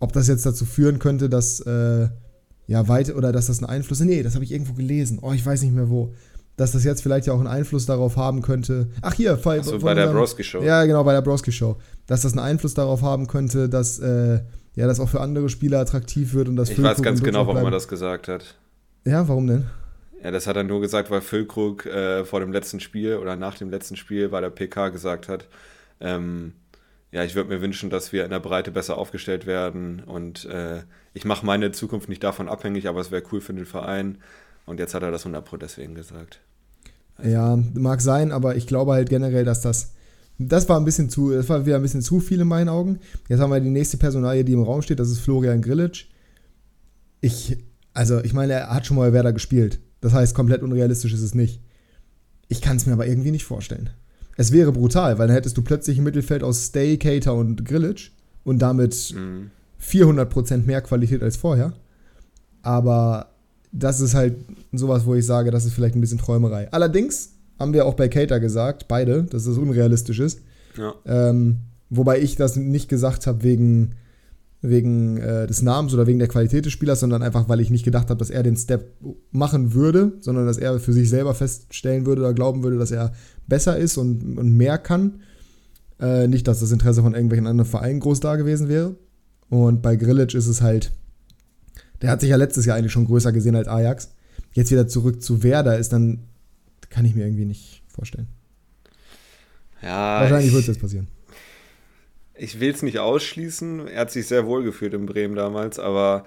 ob das jetzt dazu führen könnte, dass äh, ja weit oder dass das einen Einfluss, nee, das habe ich irgendwo gelesen, oh, ich weiß nicht mehr wo, dass das jetzt vielleicht ja auch einen Einfluss darauf haben könnte. Ach hier, Ach so, bei der Broski Show. Ja, genau, bei der Broski Show, dass das einen Einfluss darauf haben könnte, dass äh, ja das auch für andere Spieler attraktiv wird und das. Ich weiß ganz genau, warum er das gesagt hat. Ja, warum denn? Ja, das hat er nur gesagt, weil Füllkrug äh, vor dem letzten Spiel oder nach dem letzten Spiel bei der PK gesagt hat, ähm, ja, ich würde mir wünschen, dass wir in der Breite besser aufgestellt werden und äh, ich mache meine Zukunft nicht davon abhängig, aber es wäre cool für den Verein. Und jetzt hat er das 100 Pro deswegen gesagt. Also. Ja, mag sein, aber ich glaube halt generell, dass das, das war ein bisschen zu, das war wieder ein bisschen zu viel in meinen Augen. Jetzt haben wir die nächste Personalie, die im Raum steht, das ist Florian Grillitsch. Ich, also ich meine, er hat schon mal Werder gespielt. Das heißt, komplett unrealistisch ist es nicht. Ich kann es mir aber irgendwie nicht vorstellen. Es wäre brutal, weil dann hättest du plötzlich ein Mittelfeld aus Stay, Cater und Grillage und damit mhm. 400% mehr Qualität als vorher. Aber das ist halt sowas, wo ich sage, das ist vielleicht ein bisschen Träumerei. Allerdings haben wir auch bei Cater gesagt, beide, dass es unrealistisch ist. Ja. Ähm, wobei ich das nicht gesagt habe wegen wegen äh, des Namens oder wegen der Qualität des Spielers, sondern einfach, weil ich nicht gedacht habe, dass er den Step machen würde, sondern dass er für sich selber feststellen würde oder glauben würde, dass er besser ist und, und mehr kann. Äh, nicht, dass das Interesse von irgendwelchen anderen Vereinen groß da gewesen wäre. Und bei Grillage ist es halt, der hat sich ja letztes Jahr eigentlich schon größer gesehen als Ajax. Jetzt wieder zurück zu Werder ist dann, kann ich mir irgendwie nicht vorstellen. Ja. Wahrscheinlich wird es jetzt passieren ich will es nicht ausschließen. Er hat sich sehr wohl gefühlt in Bremen damals, aber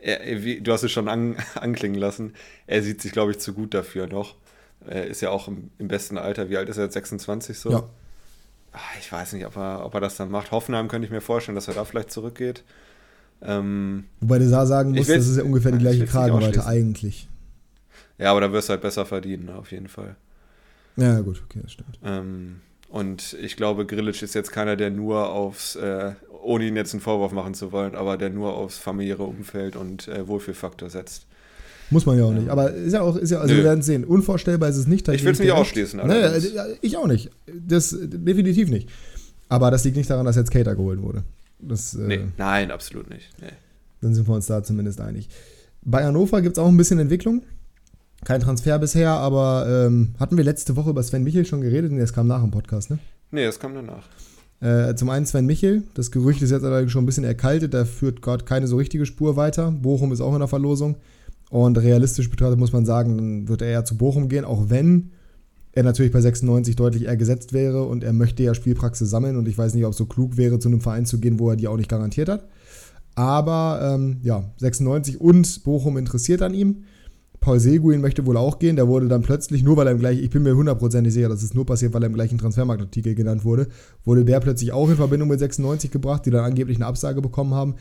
er, wie, du hast es schon an, anklingen lassen. Er sieht sich, glaube ich, zu gut dafür noch. Er ist ja auch im, im, besten Alter. Wie alt ist er jetzt? 26 so? Ja. Ah, ich weiß nicht, ob er, ob er das dann macht. Hoffenheim könnte ich mir vorstellen, dass er da vielleicht zurückgeht. Ähm, Wobei du da sagen musst, das ist ja ungefähr die gleiche Kragenweite eigentlich. Ja, aber da wirst du halt besser verdienen, auf jeden Fall. Ja, gut, okay, das stimmt. Ähm, und ich glaube, Grillic ist jetzt keiner, der nur aufs, äh, ohne ihn jetzt einen Vorwurf machen zu wollen, aber der nur aufs familiäre Umfeld und äh, Wohlfühlfaktor setzt. Muss man ja auch nicht. Aber ist ja auch, ist ja, also Nö. wir werden sehen. Unvorstellbar ist es nicht. Ich will es nicht ausschließen. Naja, äh, ich auch nicht. Das definitiv nicht. Aber das liegt nicht daran, dass jetzt Cater geholt wurde. Das, äh, nee, nein, absolut nicht. Nee. Dann sind wir uns da zumindest einig. Bei Hannover gibt es auch ein bisschen Entwicklung. Kein Transfer bisher, aber ähm, hatten wir letzte Woche über Sven Michel schon geredet? Nee, das kam nach dem Podcast, ne? Nee, das kam danach. Äh, zum einen Sven Michel, das Gerücht ist jetzt allerdings schon ein bisschen erkaltet, da führt gerade keine so richtige Spur weiter. Bochum ist auch in der Verlosung. Und realistisch betrachtet muss man sagen, dann wird er ja zu Bochum gehen, auch wenn er natürlich bei 96 deutlich eher gesetzt wäre und er möchte ja Spielpraxis sammeln und ich weiß nicht, ob es so klug wäre, zu einem Verein zu gehen, wo er die auch nicht garantiert hat. Aber ähm, ja, 96 und Bochum interessiert an ihm. Paul Seguin möchte wohl auch gehen. Der wurde dann plötzlich, nur weil er im gleichen, ich bin mir hundertprozentig sicher, dass es nur passiert, weil er im gleichen Transfermarktartikel genannt wurde, wurde der plötzlich auch in Verbindung mit 96 gebracht, die dann angeblich eine Absage bekommen haben.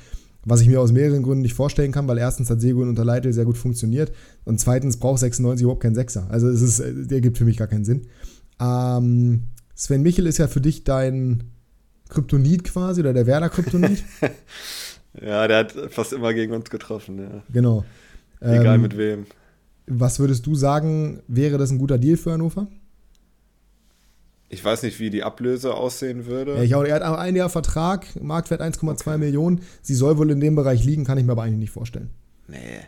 Was ich mir aus mehreren Gründen nicht vorstellen kann, weil erstens hat Seguin unter Leitl sehr gut funktioniert und zweitens braucht 96 überhaupt keinen Sechser. Also es ist, der gibt für mich gar keinen Sinn. Ähm, Sven Michel ist ja für dich dein Kryptonit quasi oder der Werder-Kryptonit. ja, der hat fast immer gegen uns getroffen. Ja. Genau. Egal ähm, mit wem. Was würdest du sagen, wäre das ein guter Deal für Hannover? Ich weiß nicht, wie die Ablöse aussehen würde. Ja, ich auch, er hat ein Jahr Vertrag, Marktwert 1,2 okay. Millionen. Sie soll wohl in dem Bereich liegen, kann ich mir aber eigentlich nicht vorstellen. Nee,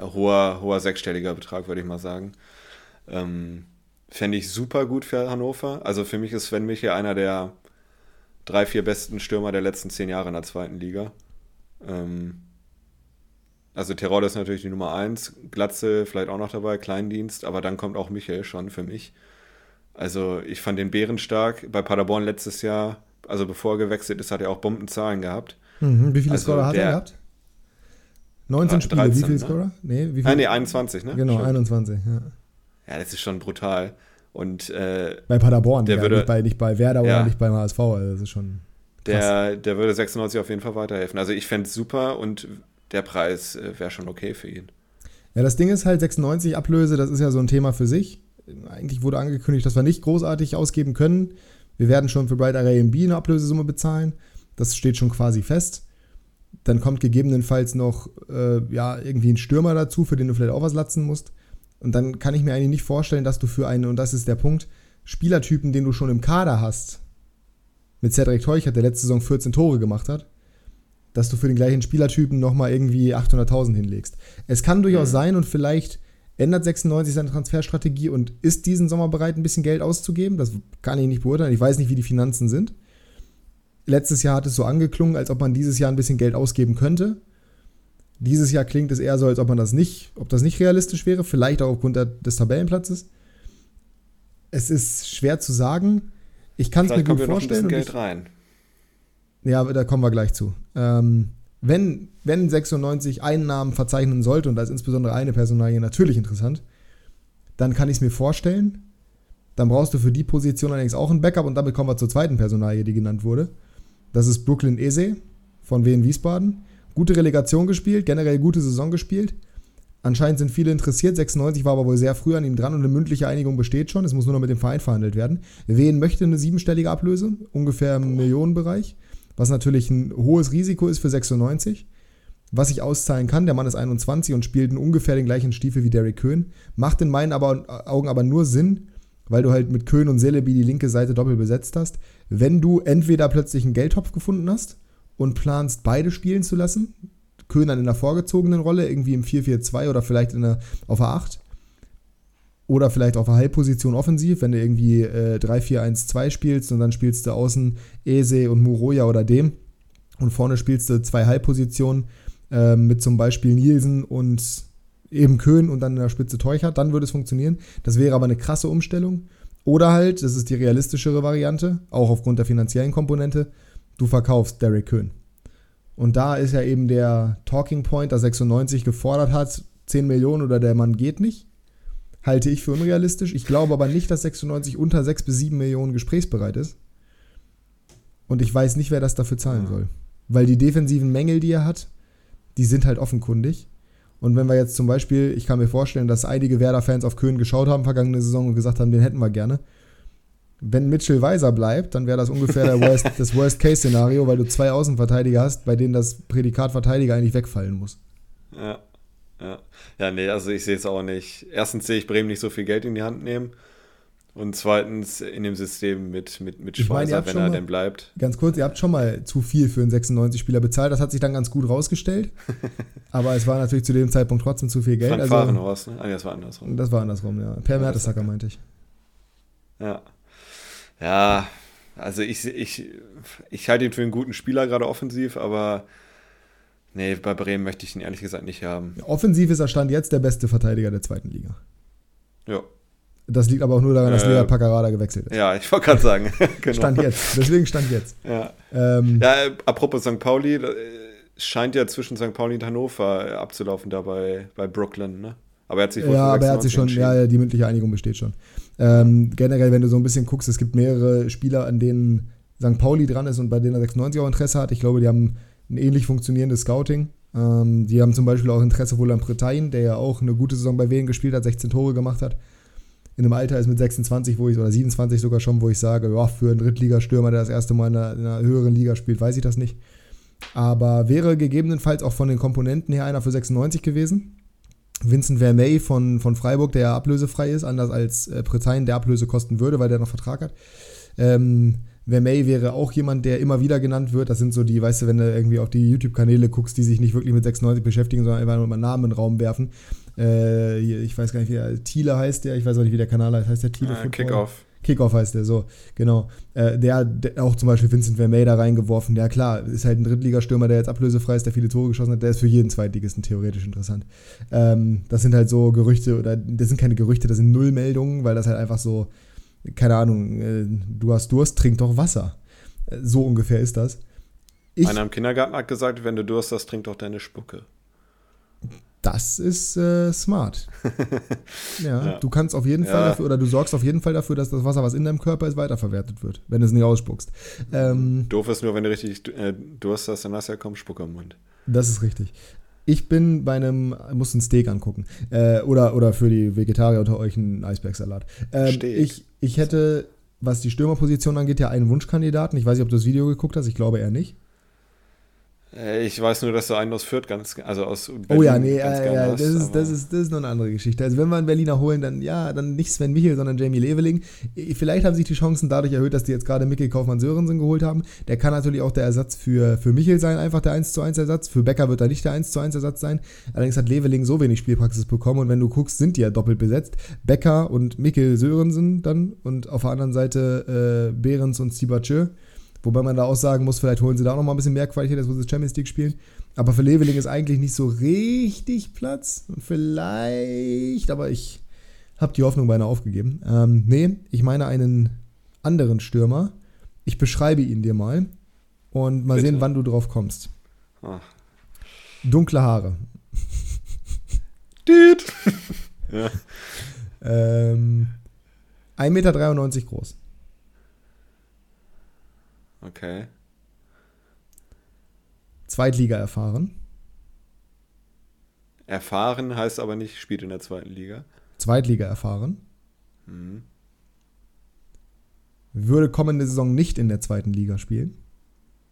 hoher, hoher sechsstelliger Betrag, würde ich mal sagen. Ähm, Fände ich super gut für Hannover. Also für mich ist Sven Michel einer der drei, vier besten Stürmer der letzten zehn Jahre in der zweiten Liga. Ähm, also Terodde ist natürlich die Nummer 1, Glatze vielleicht auch noch dabei, Kleindienst, aber dann kommt auch Michael schon für mich. Also ich fand den Bären stark. Bei Paderborn letztes Jahr, also bevor er gewechselt ist, hat er auch Bombenzahlen gehabt. Mhm. Wie viele also Scorer hat er gehabt? 19 Spiele, 13, wie viele ne? Scorer? Nee, wie? Ah, nee, 21, ne? Genau, schon. 21, ja. Ja, das ist schon brutal. Und äh, bei Paderborn, der ja, würde, nicht, bei, nicht bei Werder ja. oder nicht beim HSV. Also das ist schon. Der, der würde 96 auf jeden Fall weiterhelfen. Also ich fände es super und der Preis äh, wäre schon okay für ihn. Ja, das Ding ist halt 96 Ablöse, das ist ja so ein Thema für sich. Eigentlich wurde angekündigt, dass wir nicht großartig ausgeben können. Wir werden schon für Bright Array MB eine Ablösesumme bezahlen. Das steht schon quasi fest. Dann kommt gegebenenfalls noch äh, ja, irgendwie ein Stürmer dazu, für den du vielleicht auch was latzen musst. Und dann kann ich mir eigentlich nicht vorstellen, dass du für einen, und das ist der Punkt, Spielertypen, den du schon im Kader hast, mit Cedric Teuchert, der letzte Saison 14 Tore gemacht hat, dass du für den gleichen Spielertypen nochmal irgendwie 800.000 hinlegst. Es kann durchaus mhm. sein und vielleicht ändert 96 seine Transferstrategie und ist diesen Sommer bereit, ein bisschen Geld auszugeben. Das kann ich nicht beurteilen. Ich weiß nicht, wie die Finanzen sind. Letztes Jahr hat es so angeklungen, als ob man dieses Jahr ein bisschen Geld ausgeben könnte. Dieses Jahr klingt es eher so, als ob man das nicht, ob das nicht realistisch wäre, vielleicht auch aufgrund des Tabellenplatzes. Es ist schwer zu sagen. Ich kann es mir gut vorstellen. Geld rein. Ja, da kommen wir gleich zu. Ähm, wenn, wenn 96 Einnahmen verzeichnen sollte, und da ist insbesondere eine Personalie natürlich interessant, dann kann ich es mir vorstellen. Dann brauchst du für die Position allerdings auch ein Backup und damit kommen wir zur zweiten Personalie, die genannt wurde. Das ist Brooklyn Eze von Wien Wiesbaden. Gute Relegation gespielt, generell gute Saison gespielt. Anscheinend sind viele interessiert. 96 war aber wohl sehr früh an ihm dran und eine mündliche Einigung besteht schon. Es muss nur noch mit dem Verein verhandelt werden. Wen möchte eine siebenstellige Ablöse? Ungefähr im Millionenbereich was natürlich ein hohes Risiko ist für 96. Was ich auszahlen kann, der Mann ist 21 und spielt ungefähr den gleichen Stiefel wie Derek Köhn. Macht in meinen aber, Augen aber nur Sinn, weil du halt mit Köhn und Celebi die linke Seite doppelt besetzt hast. Wenn du entweder plötzlich einen Geldtopf gefunden hast und planst, beide spielen zu lassen, Köhn dann in einer vorgezogenen Rolle, irgendwie im 4-4-2 oder vielleicht in einer, auf der 8, oder vielleicht auf der Halbposition offensiv, wenn du irgendwie äh, 3-4-1-2 spielst und dann spielst du außen Ese und Muroya oder dem. Und vorne spielst du zwei Halbpositionen äh, mit zum Beispiel Nielsen und eben Köhn und dann in der Spitze Teuchert, dann würde es funktionieren. Das wäre aber eine krasse Umstellung. Oder halt, das ist die realistischere Variante, auch aufgrund der finanziellen Komponente, du verkaufst Derek Köhn. Und da ist ja eben der Talking Point, dass 96 gefordert hat, 10 Millionen oder der Mann geht nicht halte ich für unrealistisch. Ich glaube aber nicht, dass 96 unter 6 bis 7 Millionen gesprächsbereit ist. Und ich weiß nicht, wer das dafür zahlen soll. Weil die defensiven Mängel, die er hat, die sind halt offenkundig. Und wenn wir jetzt zum Beispiel, ich kann mir vorstellen, dass einige Werder-Fans auf Köln geschaut haben vergangene Saison und gesagt haben, den hätten wir gerne. Wenn Mitchell Weiser bleibt, dann wäre das ungefähr Worst, das Worst-Case-Szenario, weil du zwei Außenverteidiger hast, bei denen das Prädikat Verteidiger eigentlich wegfallen muss. Ja. Ja. ja, nee, also ich sehe es auch nicht. Erstens sehe ich Bremen nicht so viel Geld in die Hand nehmen. Und zweitens in dem System mit, mit, mit Schweizer, meine, wenn er mal, denn bleibt. Ganz kurz, ihr habt schon mal zu viel für einen 96-Spieler bezahlt. Das hat sich dann ganz gut rausgestellt. aber es war natürlich zu dem Zeitpunkt trotzdem zu viel Geld. Frank also, Fahrenhorst, ne? Ah, das war andersrum. Das war andersrum, ja. Per Mertesacker meinte ich. Ja. Ja, also ich, ich, ich halte ihn für einen guten Spieler, gerade offensiv, aber Nee, bei Bremen möchte ich ihn ehrlich gesagt nicht haben. Offensiv ist er Stand jetzt der beste Verteidiger der zweiten Liga. Ja. Das liegt aber auch nur daran, dass äh, Lea Paccarada gewechselt ist. Ja, ich wollte gerade sagen. genau. Stand jetzt. Deswegen stand jetzt. Ja. Ähm, ja, apropos St. Pauli, äh, scheint ja zwischen St. Pauli und Hannover abzulaufen da bei, bei Brooklyn, ne? Aber er hat sich Ja, aber er hat sich schon, ja, die mündliche Einigung besteht schon. Ähm, generell, wenn du so ein bisschen guckst, es gibt mehrere Spieler, an denen St. Pauli dran ist und bei denen er 96 auch Interesse hat. Ich glaube, die haben ein ähnlich funktionierendes Scouting. Ähm, die haben zum Beispiel auch Interesse wohl an Bretain, der ja auch eine gute Saison bei Wien gespielt hat, 16 Tore gemacht hat. In einem Alter ist mit 26, wo ich, oder 27 sogar schon, wo ich sage, ja, für einen Drittligastürmer, der das erste Mal in einer, in einer höheren Liga spielt, weiß ich das nicht. Aber wäre gegebenenfalls auch von den Komponenten her einer für 96 gewesen. Vincent Vermey von, von Freiburg, der ja ablösefrei ist, anders als äh, Bretain, der Ablöse kosten würde, weil der noch Vertrag hat. Ähm, Vermey wäre auch jemand, der immer wieder genannt wird. Das sind so die, weißt du, wenn du irgendwie auf die YouTube-Kanäle guckst, die sich nicht wirklich mit 96 beschäftigen, sondern einfach nur mal Namen in den Raum werfen. Äh, ich weiß gar nicht, wie der Thiele heißt der. Ich weiß auch nicht, wie der Kanal heißt. Heißt der Thiele äh, Kickoff. Kickoff heißt der, so, genau. Äh, der, der, auch zum Beispiel Vincent Vermey da reingeworfen. Ja, klar, ist halt ein Drittligastürmer, der jetzt ablösefrei ist, der viele Tore geschossen hat. Der ist für jeden Zweitligisten theoretisch interessant. Ähm, das sind halt so Gerüchte, oder das sind keine Gerüchte, das sind Nullmeldungen, weil das halt einfach so keine Ahnung, äh, du hast Durst, trink doch Wasser. Äh, so ungefähr ist das. Ich, Einer im Kindergarten hat gesagt, wenn du Durst hast, trink doch deine Spucke. Das ist äh, smart. ja, ja, du kannst auf jeden ja. Fall dafür, oder du sorgst auf jeden Fall dafür, dass das Wasser, was in deinem Körper ist, weiterverwertet wird, wenn du es nicht ausspuckst. Ähm, Doof ist nur, wenn du richtig äh, Durst hast, dann hast du ja kaum Spuck am Mund. Das ist richtig. Ich bin bei einem, muss ein Steak angucken. Äh, oder, oder für die Vegetarier unter euch ein Eisbergsalat. Ähm, ich, ich hätte, was die Stürmerposition angeht, ja einen Wunschkandidaten. Ich weiß nicht, ob du das Video geguckt hast. Ich glaube eher nicht. Äh, ich weiß nur, dass du einen aus Fürth ganz, also aus Berlin Oh ja, nee, äh, ja, das, ist, das, ist, das ist noch eine andere Geschichte. Also wenn wir einen Berliner holen, dann ja, dann nicht Sven Michel, sondern Jamie Leveling. Vielleicht haben sich die Chancen dadurch erhöht, dass die jetzt gerade Mikkel Kaufmann-Sörensen geholt haben. Der kann natürlich auch der Ersatz für, für Michel sein, einfach der 1 zu 1 Ersatz. Für Becker wird er nicht der 1 zu 1 Ersatz sein. Allerdings hat Leveling so wenig Spielpraxis bekommen und wenn du guckst, sind die ja doppelt besetzt. Becker und Mikkel Sörensen dann und auf der anderen Seite äh, Behrens und Sibachö. Wobei man da auch sagen muss, vielleicht holen sie da auch noch mal ein bisschen mehr Qualität, als wo sie Champions League spielen. Aber für Leveling ist eigentlich nicht so richtig Platz. Und vielleicht, aber ich habe die Hoffnung beinahe aufgegeben. Ähm, nee, ich meine einen anderen Stürmer. Ich beschreibe ihn dir mal und mal Bitte. sehen, wann du drauf kommst. Ach. Dunkle Haare. Düt. ja. ähm, 1,93 Meter groß. Okay. Zweitliga erfahren. Erfahren heißt aber nicht, spielt in der zweiten Liga. Zweitliga erfahren. Mhm. Würde kommende Saison nicht in der zweiten Liga spielen.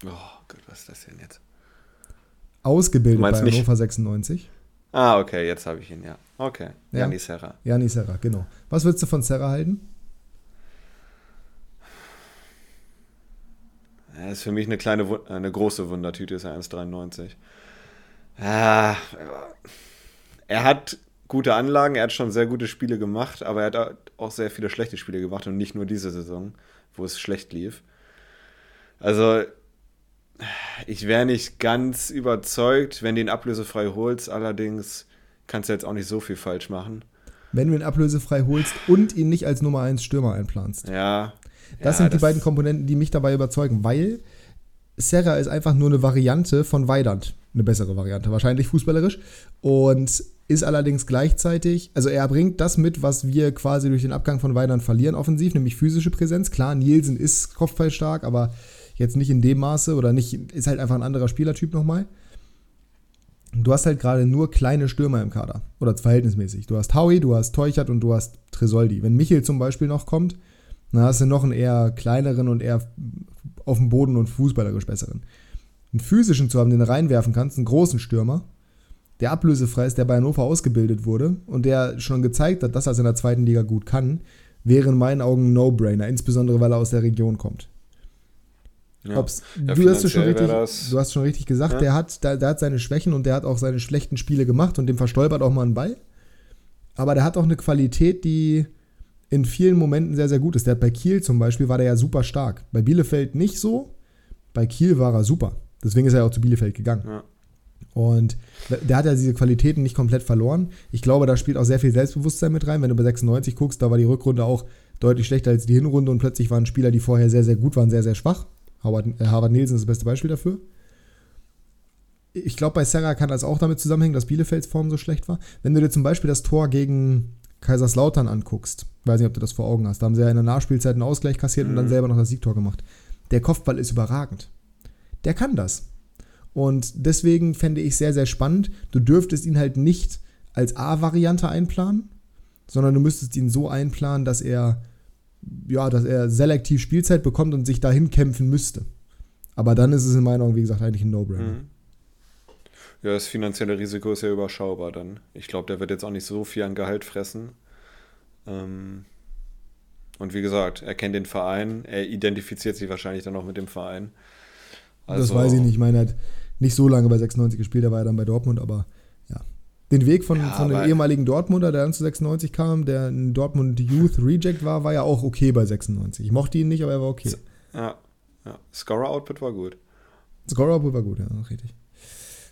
Oh Gott, was ist das denn jetzt? Ausgebildet bei Hannover 96. Ah, okay, jetzt habe ich ihn, ja. Okay, ja? Janis Serra. Janis Serra, genau. Was würdest du von Serra halten? Er ist für mich eine kleine, eine große Wundertüte, ist er 1,93. Ja, er hat gute Anlagen, er hat schon sehr gute Spiele gemacht, aber er hat auch sehr viele schlechte Spiele gemacht und nicht nur diese Saison, wo es schlecht lief. Also, ich wäre nicht ganz überzeugt, wenn du ihn ablösefrei holst, allerdings kannst du jetzt auch nicht so viel falsch machen. Wenn du ihn ablösefrei holst und ihn nicht als Nummer 1 Stürmer einplanst. Ja, das ja, sind die beiden Komponenten, die mich dabei überzeugen, weil Serra ist einfach nur eine Variante von Weidand. Eine bessere Variante, wahrscheinlich fußballerisch. Und ist allerdings gleichzeitig, also er bringt das mit, was wir quasi durch den Abgang von Weidand verlieren offensiv, nämlich physische Präsenz. Klar, Nielsen ist kopfballstark, aber jetzt nicht in dem Maße oder nicht, ist halt einfach ein anderer Spielertyp nochmal. Du hast halt gerade nur kleine Stürmer im Kader. Oder verhältnismäßig. Du hast Howie, du hast Teuchert und du hast Tresoldi. Wenn Michel zum Beispiel noch kommt, dann hast du noch einen eher kleineren und eher auf dem Boden und fußballerisch besseren. Einen physischen zu haben, den du reinwerfen kannst, einen großen Stürmer, der ablösefrei ist, der bei Hannover ausgebildet wurde und der schon gezeigt hat, dass er es in der zweiten Liga gut kann, wäre in meinen Augen ein No-Brainer, insbesondere weil er aus der Region kommt. Ja. Ja, du, hast schon richtig, du hast schon richtig gesagt, ja. der, hat, der, der, hat seine Schwächen und der hat auch seine schlechten Spiele gemacht und dem verstolpert auch mal ein Ball. Aber der hat auch eine Qualität, die, in vielen Momenten sehr, sehr gut ist. Der hat bei Kiel zum Beispiel, war der ja super stark. Bei Bielefeld nicht so, bei Kiel war er super. Deswegen ist er auch zu Bielefeld gegangen. Ja. Und der hat ja diese Qualitäten nicht komplett verloren. Ich glaube, da spielt auch sehr viel Selbstbewusstsein mit rein. Wenn du bei 96 guckst, da war die Rückrunde auch deutlich schlechter als die Hinrunde und plötzlich waren Spieler, die vorher sehr, sehr gut waren, sehr, sehr schwach. Harvard, äh, Harvard Nielsen ist das beste Beispiel dafür. Ich glaube, bei Serra kann das auch damit zusammenhängen, dass Bielefelds Form so schlecht war. Wenn du dir zum Beispiel das Tor gegen Kaiserslautern anguckst, weiß nicht, ob du das vor Augen hast, da haben sie ja in der Nachspielzeit einen Ausgleich kassiert mhm. und dann mhm. selber noch das Siegtor gemacht. Der Kopfball ist überragend. Der kann das. Und deswegen fände ich sehr, sehr spannend. Du dürftest ihn halt nicht als A-Variante einplanen, sondern du müsstest ihn so einplanen, dass er, ja, dass er selektiv Spielzeit bekommt und sich dahin kämpfen müsste. Aber dann ist es in meinen Augen, wie gesagt, eigentlich ein No-Brainer. Mhm. Ja, das finanzielle Risiko ist ja überschaubar dann. Ich glaube, der wird jetzt auch nicht so viel an Gehalt fressen. Ähm und wie gesagt, er kennt den Verein, er identifiziert sich wahrscheinlich dann auch mit dem Verein. Also, das weiß ich nicht. Ich meine, er hat nicht so lange bei 96 gespielt, er war ja dann bei Dortmund, aber ja. Den Weg von, ja, von dem ehemaligen Dortmunder, der dann zu 96 kam, der ein Dortmund Youth Reject war, war ja auch okay bei 96. Ich mochte ihn nicht, aber er war okay. Ja, ja. Scorer Output war gut. Scorer Output war gut, ja, richtig.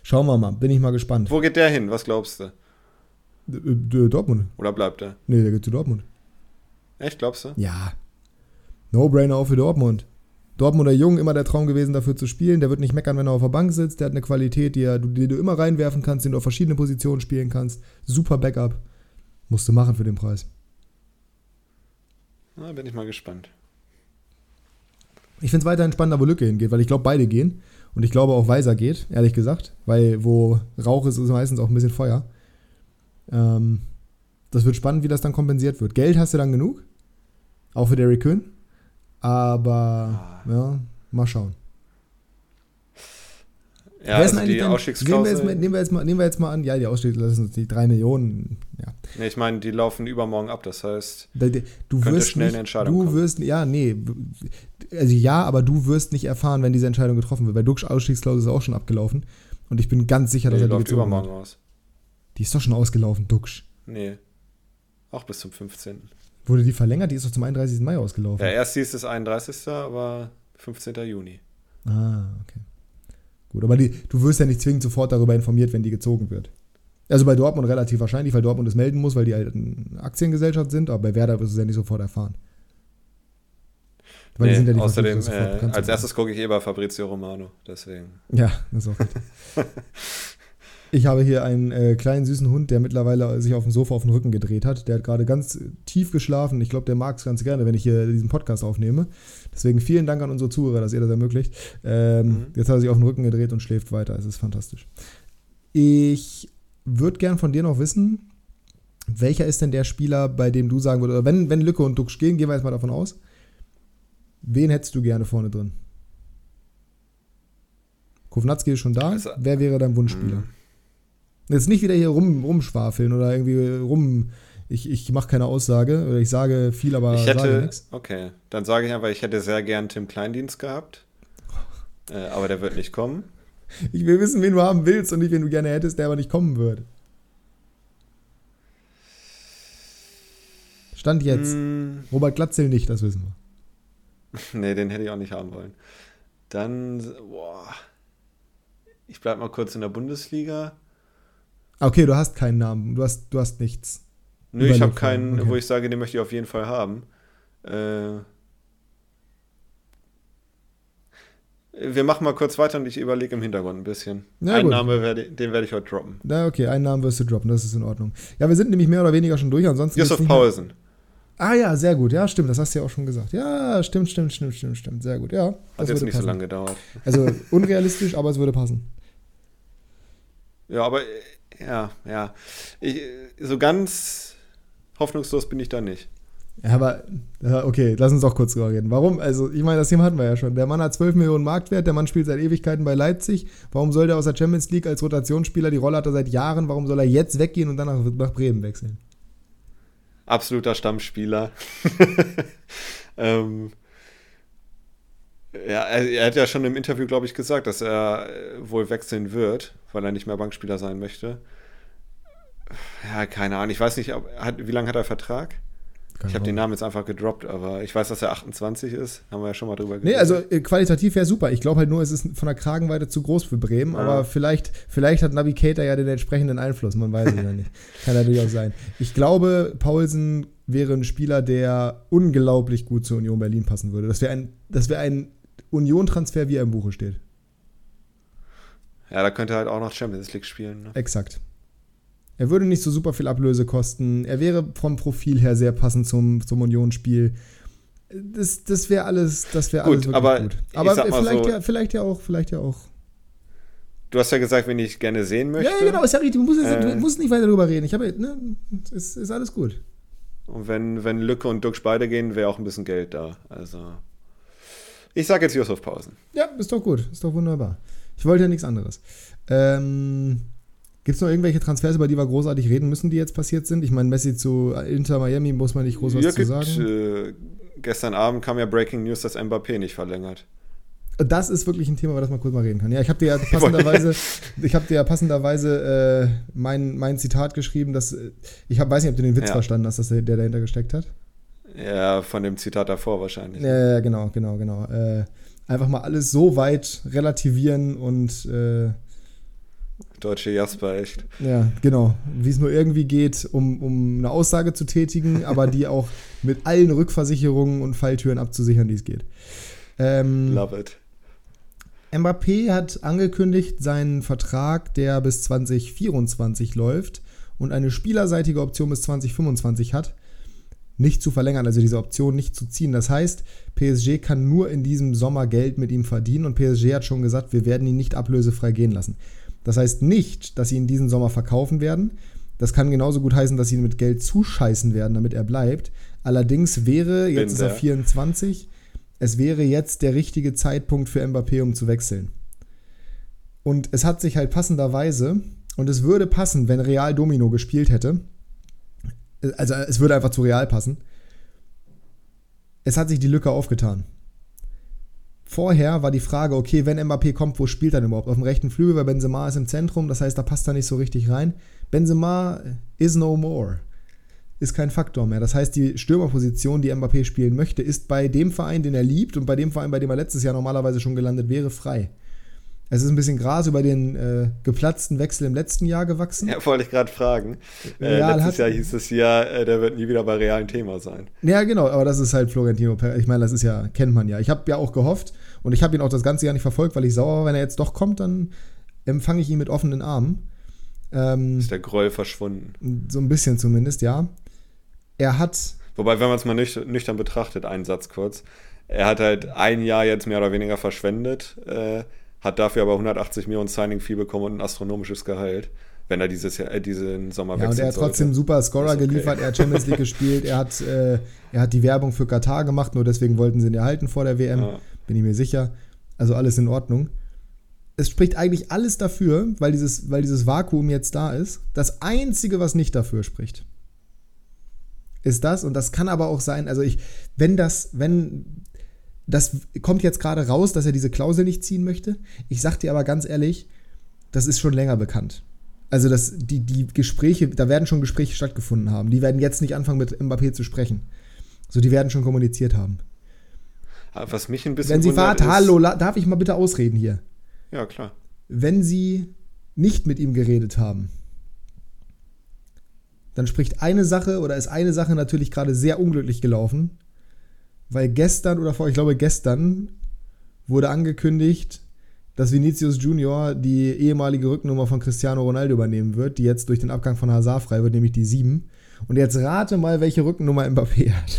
Schauen wir mal, bin ich mal gespannt. Wo geht der hin? Was glaubst du? D Dortmund. Oder bleibt er? Nee, der geht zu Dortmund. Echt, glaubst du? Ja. No-brainer auch für Dortmund. Dortmunder Jung immer der Traum gewesen, dafür zu spielen. Der wird nicht meckern, wenn er auf der Bank sitzt. Der hat eine Qualität, die, er, die du immer reinwerfen kannst, den du auf verschiedene Positionen spielen kannst. Super Backup. Musst du machen für den Preis. Na, bin ich mal gespannt. Ich finde es weiterhin spannender, wo Lücke hingeht, weil ich glaube, beide gehen. Und ich glaube auch Weiser geht, ehrlich gesagt. Weil wo Rauch ist, ist meistens auch ein bisschen Feuer. Ähm, das wird spannend, wie das dann kompensiert wird. Geld hast du dann genug. Auch für Derrick Köhn. Aber ah. ja, mal schauen. Ja, also die Ausstiegsklausel. Nehmen wir, nehmen, wir jetzt mal, nehmen wir jetzt mal an, ja, die Ausstiegsklausel sind die 3 Millionen. Ja. Nee, ich meine, die laufen übermorgen ab, das heißt, du wirst schnell nicht, eine Entscheidung Du kommen. wirst, ja, nee, also ja, aber du wirst nicht erfahren, wenn diese Entscheidung getroffen wird, weil Duxch Ausstiegsklausel ist auch schon abgelaufen und ich bin ganz sicher, dass nee, er die läuft übermorgen aus. Die ist doch schon ausgelaufen, Duxch. Nee, auch bis zum 15. Wurde die verlängert? Die ist doch zum 31. Mai ausgelaufen. Ja, erst hieß es 31. aber 15. Juni. Ah, okay. Gut, aber die, du wirst ja nicht zwingend sofort darüber informiert, wenn die gezogen wird. Also bei Dortmund relativ wahrscheinlich, weil Dortmund es melden muss, weil die halt eine Aktiengesellschaft sind, aber bei Werder wirst du es ja nicht sofort erfahren. Weil nee, die sind ja außerdem, äh, als erstes gucke ich eh bei Fabrizio Romano, deswegen. Ja, das ist auch richtig. Ich habe hier einen äh, kleinen süßen Hund, der mittlerweile sich auf dem Sofa auf den Rücken gedreht hat. Der hat gerade ganz tief geschlafen. Ich glaube, der mag es ganz gerne, wenn ich hier diesen Podcast aufnehme. Deswegen vielen Dank an unsere Zuhörer, dass ihr das ermöglicht. Ähm, mhm. Jetzt hat er sich auf den Rücken gedreht und schläft weiter. Es ist fantastisch. Ich würde gern von dir noch wissen, welcher ist denn der Spieler, bei dem du sagen würdest, oder wenn, wenn Lücke und Duxch gehen, gehen wir jetzt mal davon aus. Wen hättest du gerne vorne drin? Kovnatski ist schon da. Also, Wer wäre dein Wunschspieler? Mh. Jetzt nicht wieder hier rum, rumschwafeln oder irgendwie rum. Ich, ich mache keine Aussage oder ich sage viel, aber ich hätte, sage nichts. Okay, dann sage ich einfach, ich hätte sehr gern Tim Kleindienst gehabt. Äh, aber der wird nicht kommen. Ich will wissen, wen du haben willst und nicht, wen du gerne hättest, der aber nicht kommen wird. Stand jetzt. Mm. Robert Glatzel nicht, das wissen wir. nee, den hätte ich auch nicht haben wollen. Dann, boah. Ich bleib mal kurz in der Bundesliga. Okay, du hast keinen Namen, du hast, du hast nichts. Nö, ich habe keinen, okay. wo ich sage, den möchte ich auf jeden Fall haben. Äh, wir machen mal kurz weiter und ich überlege im Hintergrund ein bisschen. Ja, einen Namen, werde, den werde ich heute droppen. Na, okay, einen Namen wirst du droppen, das ist in Ordnung. Ja, wir sind nämlich mehr oder weniger schon durch, ansonsten. Yusuf Paulsen. Ah ja, sehr gut. Ja, stimmt, das hast du ja auch schon gesagt. Ja, stimmt, stimmt, stimmt, stimmt, stimmt. Sehr gut, ja. Hat jetzt nicht passen. so lange gedauert. Also unrealistisch, aber es würde passen. Ja, aber ja, ja. Ich, so ganz hoffnungslos bin ich da nicht. Ja, aber, okay, lass uns auch kurz drüber reden. Warum? Also, ich meine, das Thema hatten wir ja schon. Der Mann hat 12 Millionen Marktwert, der Mann spielt seit Ewigkeiten bei Leipzig. Warum soll der aus der Champions League als Rotationsspieler, die Rolle hat er seit Jahren, warum soll er jetzt weggehen und dann nach, nach Bremen wechseln? Absoluter Stammspieler. ähm, ja, er, er, hat ja schon im Interview, glaube ich, gesagt, dass er äh, wohl wechseln wird, weil er nicht mehr Bankspieler sein möchte. Ja, keine Ahnung. Ich weiß nicht, ob, hat, wie lange hat er Vertrag? Keine ich habe den Namen jetzt einfach gedroppt, aber ich weiß, dass er 28 ist. Haben wir ja schon mal drüber geredet. Nee, also äh, qualitativ wäre super. Ich glaube halt nur, es ist von der Kragenweite zu groß für Bremen. Ja. Aber vielleicht, vielleicht hat Navigator ja den entsprechenden Einfluss. Man weiß es ja nicht. Kann natürlich auch sein. Ich glaube, Paulsen wäre ein Spieler, der unglaublich gut zur Union Berlin passen würde. Das wäre ein, wär ein Union-Transfer, wie er im Buche steht. Ja, da könnte er halt auch noch Champions League spielen. Ne? Exakt. Er würde nicht so super viel Ablöse kosten. Er wäre vom Profil her sehr passend zum, zum Union-Spiel. Das, das wäre alles, das wäre alles aber gut. Aber vielleicht, so, ja, vielleicht ja auch, vielleicht ja auch. Du hast ja gesagt, wenn ich gerne sehen möchte. Ja, genau, ist ja richtig. Du musst, äh, du musst nicht weiter darüber reden. Ich habe, ne, ist, ist alles gut. Und wenn, wenn Lücke und Duxch beide gehen, wäre auch ein bisschen Geld da. Also. Ich sage jetzt Josef Pausen. Ja, ist doch gut. Ist doch wunderbar. Ich wollte ja nichts anderes. Ähm, Gibt es noch irgendwelche Transfers, über die wir großartig reden müssen, die jetzt passiert sind? Ich meine, Messi zu Inter Miami muss man nicht groß was ja, zu sagen. Äh, gestern Abend kam ja Breaking News, dass Mbappé nicht verlängert. Das ist wirklich ein Thema, über das man kurz mal reden kann. Ja, ich habe dir ja passenderweise, ich habe dir ja passenderweise äh, mein, mein Zitat geschrieben, dass ich hab, weiß nicht, ob du den Witz ja. verstanden hast, dass der, der dahinter gesteckt hat. Ja, von dem Zitat davor wahrscheinlich. Ja, genau, genau, genau. Äh, einfach mal alles so weit relativieren und äh, Deutsche Jasper, echt. Ja, genau. Wie es nur irgendwie geht, um, um eine Aussage zu tätigen, aber die auch mit allen Rückversicherungen und Falltüren abzusichern, die es geht. Ähm, Love it. Mbappé hat angekündigt, seinen Vertrag, der bis 2024 läuft und eine spielerseitige Option bis 2025 hat, nicht zu verlängern, also diese Option nicht zu ziehen. Das heißt, PSG kann nur in diesem Sommer Geld mit ihm verdienen und PSG hat schon gesagt, wir werden ihn nicht ablösefrei gehen lassen. Das heißt nicht, dass sie ihn diesen Sommer verkaufen werden. Das kann genauso gut heißen, dass sie ihn mit Geld zuscheißen werden, damit er bleibt. Allerdings wäre, jetzt ist er 24, es wäre jetzt der richtige Zeitpunkt für Mbappé, um zu wechseln. Und es hat sich halt passenderweise, und es würde passen, wenn Real Domino gespielt hätte, also es würde einfach zu Real passen. Es hat sich die Lücke aufgetan. Vorher war die Frage, okay, wenn Mbappé kommt, wo spielt er denn überhaupt? Auf dem rechten Flügel, weil Benzema ist im Zentrum, das heißt, da passt er nicht so richtig rein. Benzema is no more. Ist kein Faktor mehr. Das heißt, die Stürmerposition, die Mbappé spielen möchte, ist bei dem Verein, den er liebt und bei dem Verein, bei dem er letztes Jahr normalerweise schon gelandet wäre, frei. Es ist ein bisschen Gras über den äh, geplatzten Wechsel im letzten Jahr gewachsen. Ja, wollte ich gerade fragen. Äh, letztes Jahr hieß es ja, äh, der wird nie wieder bei realen Thema sein. Ja, genau, aber das ist halt Florentino Perez. Ich meine, das ist ja, kennt man ja. Ich habe ja auch gehofft und ich habe ihn auch das ganze Jahr nicht verfolgt, weil ich sauer war, wenn er jetzt doch kommt, dann empfange ich ihn mit offenen Armen. Ähm, ist der Groll verschwunden? So ein bisschen zumindest, ja. Er hat. Wobei, wenn man es mal nüchtern betrachtet, einen Satz kurz. Er hat halt ein Jahr jetzt mehr oder weniger verschwendet. Äh, hat dafür aber 180 Millionen Signing-Fee bekommen und ein astronomisches Gehalt, wenn er dieses Jahr, äh, diesen Sommer ja, wechseln und er hat trotzdem sollte. super Scorer okay. geliefert, er hat Champions League gespielt, er hat, äh, er hat die Werbung für Katar gemacht, nur deswegen wollten sie ihn erhalten vor der WM, ja. bin ich mir sicher. Also alles in Ordnung. Es spricht eigentlich alles dafür, weil dieses, weil dieses Vakuum jetzt da ist. Das Einzige, was nicht dafür spricht, ist das, und das kann aber auch sein, also ich, wenn das, wenn das kommt jetzt gerade raus, dass er diese Klausel nicht ziehen möchte. Ich sag dir aber ganz ehrlich, das ist schon länger bekannt. Also das, die, die Gespräche, da werden schon Gespräche stattgefunden haben. Die werden jetzt nicht anfangen mit Mbappé zu sprechen. So, die werden schon kommuniziert haben. Was mich ein bisschen. Wenn Sie warten, hallo, darf ich mal bitte ausreden hier? Ja, klar. Wenn Sie nicht mit ihm geredet haben, dann spricht eine Sache oder ist eine Sache natürlich gerade sehr unglücklich gelaufen weil gestern oder vor, ich glaube gestern, wurde angekündigt, dass Vinicius Junior die ehemalige Rücknummer von Cristiano Ronaldo übernehmen wird, die jetzt durch den Abgang von Hazard frei wird, nämlich die 7. Und jetzt rate mal, welche Rückennummer Mbappé hat.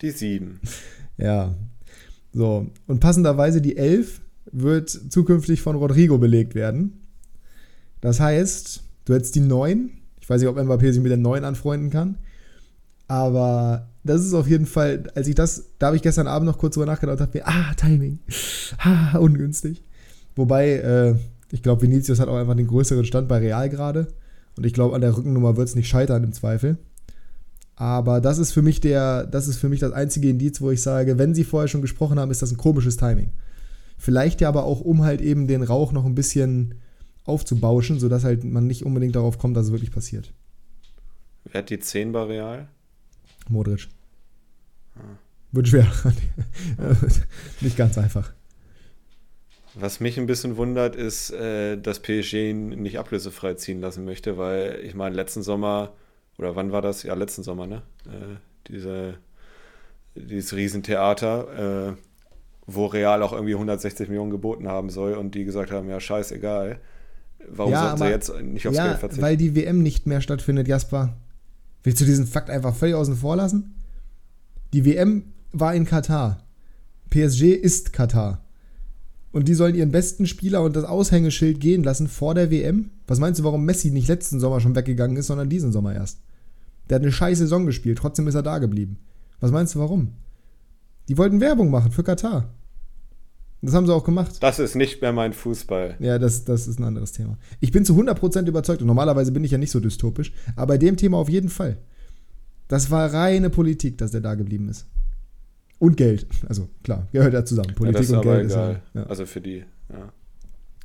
Die 7. Ja. So. Und passenderweise die 11 wird zukünftig von Rodrigo belegt werden. Das heißt, du hättest die 9. Ich weiß nicht, ob Mbappé sich mit der 9 anfreunden kann. Aber das ist auf jeden Fall, als ich das, da habe ich gestern Abend noch kurz drüber nachgedacht und dachte mir, ah, Timing, ah, ungünstig. Wobei, äh, ich glaube, Vinicius hat auch einfach den größeren Stand bei Real gerade. Und ich glaube, an der Rückennummer wird es nicht scheitern im Zweifel. Aber das ist für mich der, das ist für mich das einzige Indiz, wo ich sage, wenn sie vorher schon gesprochen haben, ist das ein komisches Timing. Vielleicht ja aber auch, um halt eben den Rauch noch ein bisschen aufzubauschen, sodass halt man nicht unbedingt darauf kommt, dass es wirklich passiert. Wer hat die 10 bei Real? Modric. Wird schwer. Nicht ganz einfach. Was mich ein bisschen wundert, ist, äh, dass PSG ihn nicht ablösefrei ziehen lassen möchte, weil ich meine, letzten Sommer, oder wann war das? Ja, letzten Sommer, ne? Äh, diese, dieses Riesentheater, äh, wo Real auch irgendwie 160 Millionen geboten haben soll und die gesagt haben, ja, scheißegal. Warum ja, sollten sie jetzt nicht aufs ja, Geld verzichten? Weil die WM nicht mehr stattfindet, Jasper. Willst du diesen Fakt einfach völlig außen vor lassen? Die WM war in Katar. PSG ist Katar. Und die sollen ihren besten Spieler und das Aushängeschild gehen lassen vor der WM? Was meinst du, warum Messi nicht letzten Sommer schon weggegangen ist, sondern diesen Sommer erst? Der hat eine scheiß Saison gespielt, trotzdem ist er da geblieben. Was meinst du, warum? Die wollten Werbung machen für Katar. Das haben sie auch gemacht. Das ist nicht mehr mein Fußball. Ja, das, das ist ein anderes Thema. Ich bin zu 100% überzeugt und normalerweise bin ich ja nicht so dystopisch, aber bei dem Thema auf jeden Fall. Das war reine Politik, dass der da geblieben ist. Und Geld. Also klar, gehört ja zusammen. Politik ja, und Geld egal. ist ja, ja. Also für die, ja.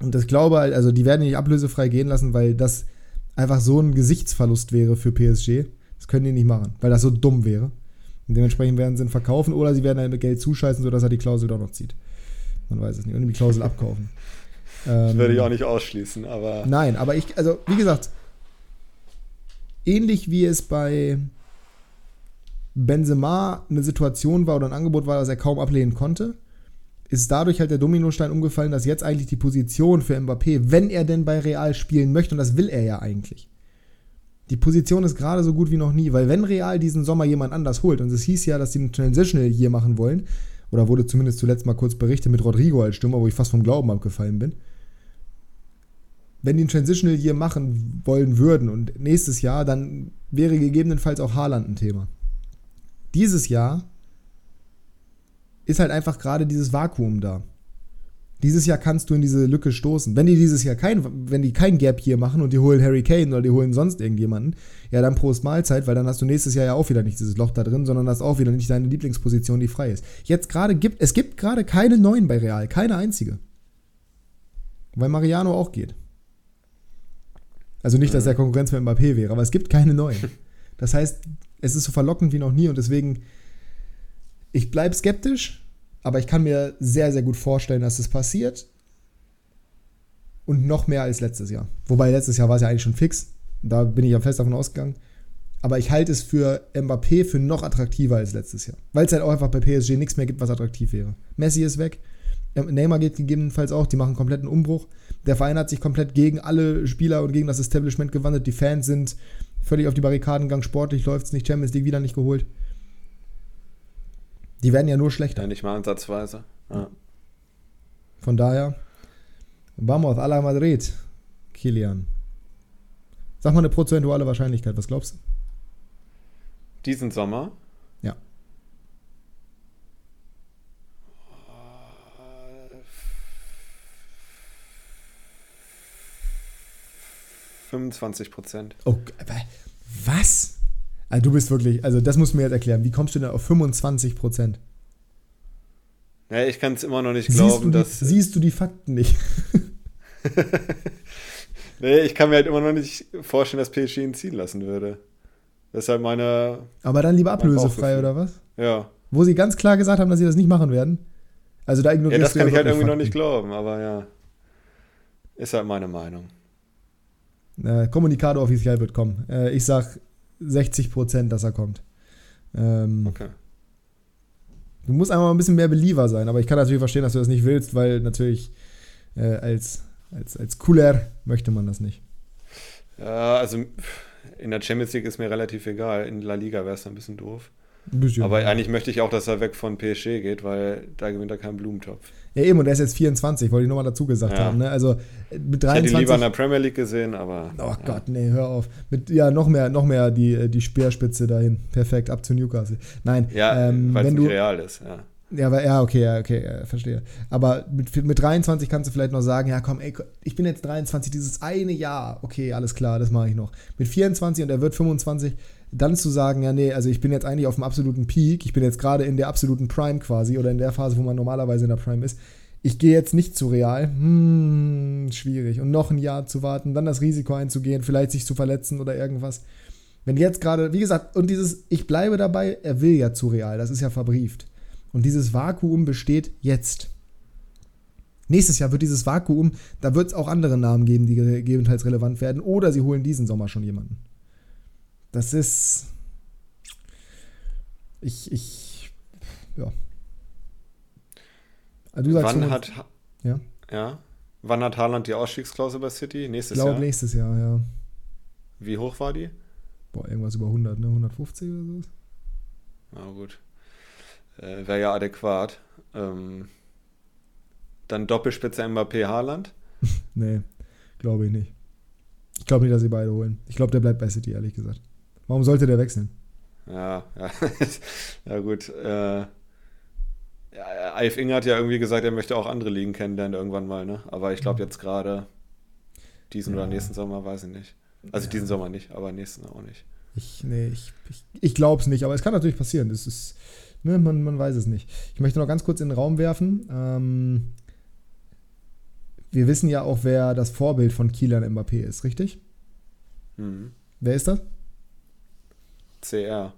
Und das glaube halt, also die werden nicht ablösefrei gehen lassen, weil das einfach so ein Gesichtsverlust wäre für PSG. Das können die nicht machen, weil das so dumm wäre. Und dementsprechend werden sie ihn verkaufen oder sie werden halt mit Geld zuscheißen, sodass er die Klausel doch noch zieht. Man weiß es nicht. Und die Klausel abkaufen. das ähm, würde ich auch nicht ausschließen, aber. Nein, aber ich, also wie gesagt, ähnlich wie es bei Benzema eine Situation war oder ein Angebot war, das er kaum ablehnen konnte, ist dadurch halt der Dominostein umgefallen, dass jetzt eigentlich die Position für Mbappé, wenn er denn bei Real spielen möchte, und das will er ja eigentlich, die Position ist gerade so gut wie noch nie, weil wenn Real diesen Sommer jemand anders holt, und es hieß ja, dass sie einen Transitional hier machen wollen, oder wurde zumindest zuletzt mal kurz berichtet mit Rodrigo als Stürmer, wo ich fast vom Glauben abgefallen bin. Wenn die einen Transitional hier machen wollen würden und nächstes Jahr, dann wäre gegebenenfalls auch Haaland ein Thema. Dieses Jahr ist halt einfach gerade dieses Vakuum da. Dieses Jahr kannst du in diese Lücke stoßen. Wenn die dieses Jahr kein, wenn die kein Gap hier machen und die holen Harry Kane oder die holen sonst irgendjemanden, ja, dann Prost Mahlzeit, weil dann hast du nächstes Jahr ja auch wieder nicht dieses Loch da drin, sondern hast auch wieder nicht deine Lieblingsposition, die frei ist. Jetzt gerade gibt, es gibt gerade keine neuen bei Real, keine einzige. Weil Mariano auch geht. Also nicht, dass er Konkurrenz mit Mbappé wäre, aber es gibt keine neuen. Das heißt, es ist so verlockend wie noch nie und deswegen, ich bleibe skeptisch, aber ich kann mir sehr, sehr gut vorstellen, dass es passiert. Und noch mehr als letztes Jahr. Wobei letztes Jahr war es ja eigentlich schon fix. Da bin ich ja fest davon ausgegangen. Aber ich halte es für Mbappé für noch attraktiver als letztes Jahr. Weil es halt auch einfach bei PSG nichts mehr gibt, was attraktiv wäre. Messi ist weg. Neymar geht gegebenenfalls auch. Die machen kompletten Umbruch. Der Verein hat sich komplett gegen alle Spieler und gegen das Establishment gewandelt. Die Fans sind völlig auf die Barrikaden gegangen. Sportlich läuft es nicht. Champions League wieder nicht geholt. Die werden ja nur schlechter. Ja, nicht mal ansatzweise. Ja. Von daher, vamos a la Madrid, Kilian. Sag mal eine prozentuale Wahrscheinlichkeit, was glaubst du? Diesen Sommer? 25 Prozent. Oh, was? Also du bist wirklich, also das musst du mir jetzt erklären. Wie kommst du denn auf 25 Prozent? Ja, ich kann es immer noch nicht siehst glauben, die, dass. Äh siehst du die Fakten nicht? nee, ich kann mir halt immer noch nicht vorstellen, dass PSG ihn ziehen lassen würde. Deshalb meine. Aber dann lieber ablösefrei oder was? Ja. Wo sie ganz klar gesagt haben, dass sie das nicht machen werden. Also da ignorierst ja, das kann ich halt irgendwie Fakten. noch nicht glauben, aber ja. Ist halt meine Meinung. Äh, Kommunikator offiziell wird kommen. Äh, ich sag 60 Prozent, dass er kommt. Ähm, Okay. Du musst einfach mal ein bisschen mehr Believer sein, aber ich kann natürlich verstehen, dass du das nicht willst, weil natürlich äh, als, als, als Cooler möchte man das nicht. Ja, also in der Champions League ist mir relativ egal. In La Liga wäre es ein bisschen doof. Ein bisschen. Aber eigentlich möchte ich auch, dass er weg von PSG geht, weil da gewinnt er keinen Blumentopf. ja, eben, und er ist jetzt 24, wollte ich nochmal dazu gesagt Ja. haben. Ne? Also äh, mit Ich hätte 23. lieber in der Premier League gesehen, aber. Oh ja. Gott, nee, hör auf. Mit, ja, noch mehr, noch mehr die, die Speerspitze dahin. Perfekt, ab zu Newcastle. Nein, Ja, ähm, weil es real ist, ja. Ja, aber, ja, okay, ja, okay, ja, verstehe. Aber mit, mit 23 kannst du vielleicht noch sagen, ja komm, ey, ich bin jetzt 23, dieses eine Jahr, okay, alles klar, das mache ich noch. Mit 24 und er wird 25, dann zu sagen, ja, nee, also ich bin jetzt eigentlich auf dem absoluten Peak, ich bin jetzt gerade in der absoluten Prime quasi oder in der Phase, wo man normalerweise in der Prime ist. Ich gehe jetzt nicht zu Real, hm, schwierig. Und noch ein Jahr zu warten, dann das Risiko einzugehen, vielleicht sich zu verletzen oder irgendwas. Wenn jetzt gerade, wie gesagt, und dieses, ich bleibe dabei, er will ja zu Real, das ist ja verbrieft. Und dieses Vakuum besteht jetzt. Nächstes Jahr wird dieses Vakuum, da wird es auch andere Namen geben, die gegebenenfalls relevant werden. Oder sie holen diesen Sommer schon jemanden. Das ist. Ich, ich. Ja. Also du sagst Wann 25 hat. Ha- Ja. Ja. Wann hat Haaland die Ausstiegsklausel bei City? ich Nächstes glaube Jahr. nächstes Jahr, ja. Wie hoch war die? Boah, irgendwas über 100, ne? 150 oder so. Na gut. Äh, Wäre ja adäquat. Ähm, dann Doppelspitze Mbappé Haaland. Nee, glaube ich nicht. Ich glaube nicht, dass sie beide holen. Ich glaube, der bleibt bei City, ehrlich gesagt. Warum sollte der wechseln? Ja, ja. ja gut. Äh, ja, Alf Inge hat ja irgendwie gesagt, er möchte auch andere Ligen kennenlernen irgendwann mal, ne? Aber ich glaube jetzt gerade diesen Ja. oder nächsten Sommer weiß ich nicht. Also Ja. diesen Sommer nicht, aber nächsten auch nicht. Ich, nee, ich, ich, ich glaube es nicht, aber es kann natürlich passieren. Das ist, ne, man, man weiß es nicht. Ich möchte noch ganz kurz in den Raum werfen. Ähm, wir wissen ja auch, wer das Vorbild von Kilian Mbappé ist, richtig? Mhm. Wer ist das? CR.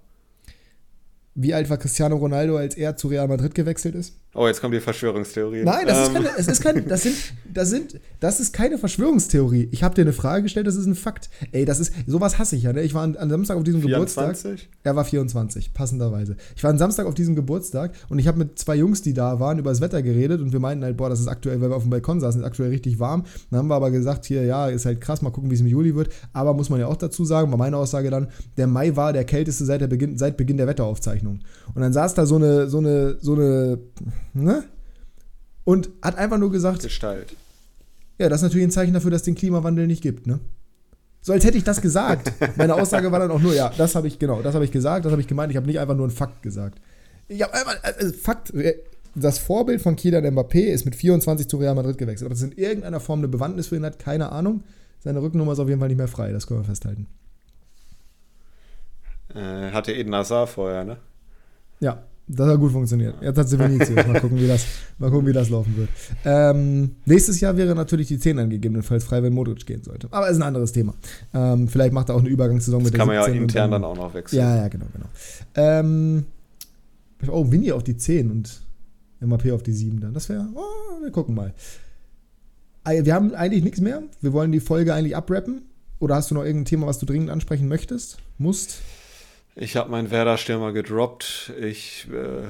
Wie alt war Cristiano Ronaldo, als er zu Real Madrid gewechselt ist? Oh, jetzt kommt die Verschwörungstheorie. Nein, das ähm. ist keine, es ist keine, das sind, das sind, das ist keine Verschwörungstheorie. Ich habe dir eine Frage gestellt, das ist ein Fakt. Ey, das ist, sowas hasse ich ja. Ne? Ich war an, an Samstag auf diesem 24? Geburtstag. Er war 24, passenderweise. Ich war am Samstag auf diesem Geburtstag und ich habe mit zwei Jungs, die da waren, über das Wetter geredet und wir meinten halt, boah, das ist aktuell, weil wir auf dem Balkon saßen, ist aktuell richtig warm. Dann haben wir aber gesagt, hier, ja, ist halt krass, mal gucken, wie es im Juli wird. Aber muss man ja auch dazu sagen, war meine Aussage dann, der Mai war der kälteste seit, der Beginn, seit Beginn der Wetteraufzeichnung. Und dann saß da so eine, so eine, so eine, ne? und hat einfach nur gesagt. Gestalt. Ja, das ist natürlich ein Zeichen dafür, dass es den Klimawandel nicht gibt, ne? So als hätte ich das gesagt. Meine Aussage war dann auch nur, ja, das habe ich, genau, das habe ich gesagt, das habe ich gemeint, ich habe nicht einfach nur einen Fakt gesagt. Ich habe einfach, also Fakt, äh, das Vorbild von Kylian Mbappé ist mit 24 zu Real Madrid gewechselt. Ob das in irgendeiner Form eine Bewandtnis für ihn hat, keine Ahnung. Seine Rückennummer ist auf jeden Fall nicht mehr frei, das können wir festhalten. Äh, hatte Eden Hazard vorher, ne? Ja, das hat gut funktioniert. Jetzt hat sie Vinicius. Mal gucken, wie das, mal gucken, wie das laufen wird. Ähm, nächstes Jahr wäre natürlich die 10 angegebenenfalls frei, wenn Modric gehen sollte. Aber ist ein anderes Thema. Ähm, vielleicht macht er auch eine Übergangssaison das mit der kann man ja intern dann, dann, auch noch wechseln. Ja, ja, genau, genau. Ähm, oh, Vinny auf die 10 und MAP auf die 7 dann. Das wäre, oh, wir gucken mal. Wir haben eigentlich nichts mehr. Wir wollen die Folge eigentlich abrappen. Oder hast du noch irgendein Thema, was du dringend ansprechen möchtest? Musst? Ich habe meinen Werder-Stürmer gedroppt. Ich. Äh,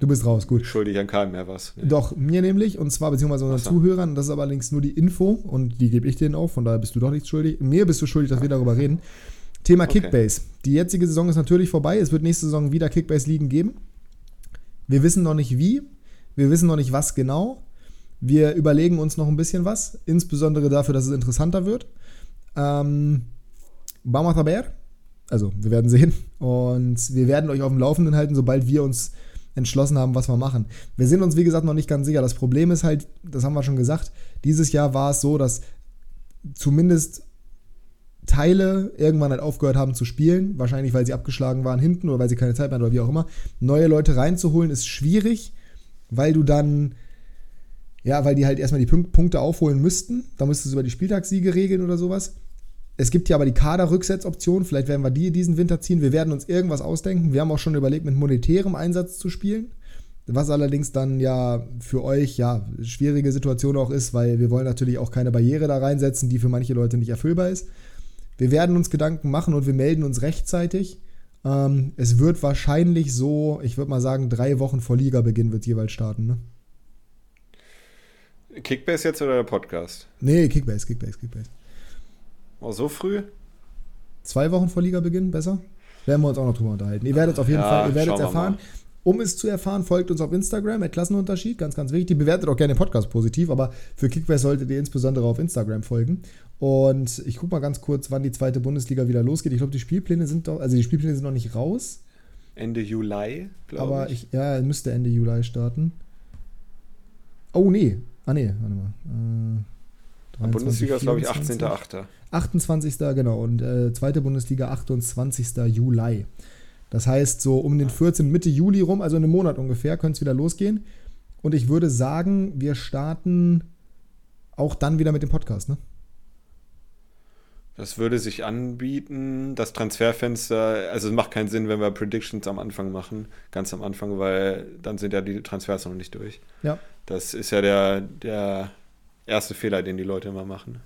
du bist raus, gut. Schuldig an keinem mehr was. Nee. Doch, mir nämlich, und zwar beziehungsweise unseren so. Zuhörern. Das ist aber allerdings nur die Info und die gebe ich denen auch. Von daher bist du doch nichts schuldig. Mir bist du schuldig, dass wir darüber reden. Thema okay. Kickbase. Die jetzige Saison ist natürlich vorbei. Es wird nächste Saison wieder Kickbase-Ligen geben. Wir wissen noch nicht wie. Wir wissen noch nicht was genau. Wir überlegen uns noch ein bisschen was, insbesondere dafür, dass es interessanter wird. Ähm, vamos a ver. Also, wir werden sehen. Und wir werden euch auf dem Laufenden halten, sobald wir uns entschlossen haben, was wir machen. Wir sind uns, wie gesagt, noch nicht ganz sicher. Das Problem ist halt, das haben wir schon gesagt, dieses Jahr war es so, dass zumindest Teile irgendwann halt aufgehört haben zu spielen. Wahrscheinlich, weil sie abgeschlagen waren hinten oder weil sie keine Zeit mehr hatten oder wie auch immer. Neue Leute reinzuholen ist schwierig, weil du dann, ja, weil die halt erstmal die Punkte aufholen müssten. Da müsstest du über die Spieltagssiege regeln oder sowas. Es gibt ja aber die Kader-Rücksetzoption. Vielleicht werden wir die diesen Winter ziehen. Wir werden uns irgendwas ausdenken. Wir haben auch schon überlegt, mit monetärem Einsatz zu spielen. Was allerdings dann ja für euch ja schwierige Situation auch ist, weil wir wollen natürlich auch keine Barriere da reinsetzen, die für manche Leute nicht erfüllbar ist. Wir werden uns Gedanken machen und wir melden uns rechtzeitig. Ähm, es wird wahrscheinlich so, ich würde mal sagen, drei Wochen vor Ligabeginn wird es jeweils starten. Ne? Kickbase jetzt oder der Podcast? Nee, Kickbase, Kickbase, Kickbase. Oh, so früh? Zwei Wochen vor Ligabeginn, besser? Werden wir uns auch noch drüber unterhalten. Ihr werdet es auf jeden ja, Fall, ihr werdet es erfahren. Um es zu erfahren, folgt uns auf Instagram, at Klassenunterschied, ganz, ganz wichtig. Bewertet auch gerne den Podcast positiv, aber für Kickbase solltet ihr insbesondere auf Instagram folgen. Und ich gucke mal ganz kurz, wann die zweite Bundesliga wieder losgeht. Ich glaube, die Spielpläne sind doch, also die Spielpläne sind noch nicht raus. Ende Juli, glaube ich. Aber ich, ja, müsste Ende Juli starten. Oh, nee. Ah, nee, warte mal. Äh, 23, Bundesliga ist, glaube ich, 18.8. 28. genau. Und äh, zweite Bundesliga 28. Juli. Das heißt, so um den 14. Mitte Juli rum, also in einem Monat ungefähr, könnte es wieder losgehen. Und ich würde sagen, wir starten auch dann wieder mit dem Podcast, ne? Das würde sich anbieten. Das Transferfenster, also es macht keinen Sinn, wenn wir Predictions am Anfang machen, ganz am Anfang, weil dann sind ja die Transfers noch nicht durch. Ja. Das ist ja der, der erste Fehler, den die Leute immer machen.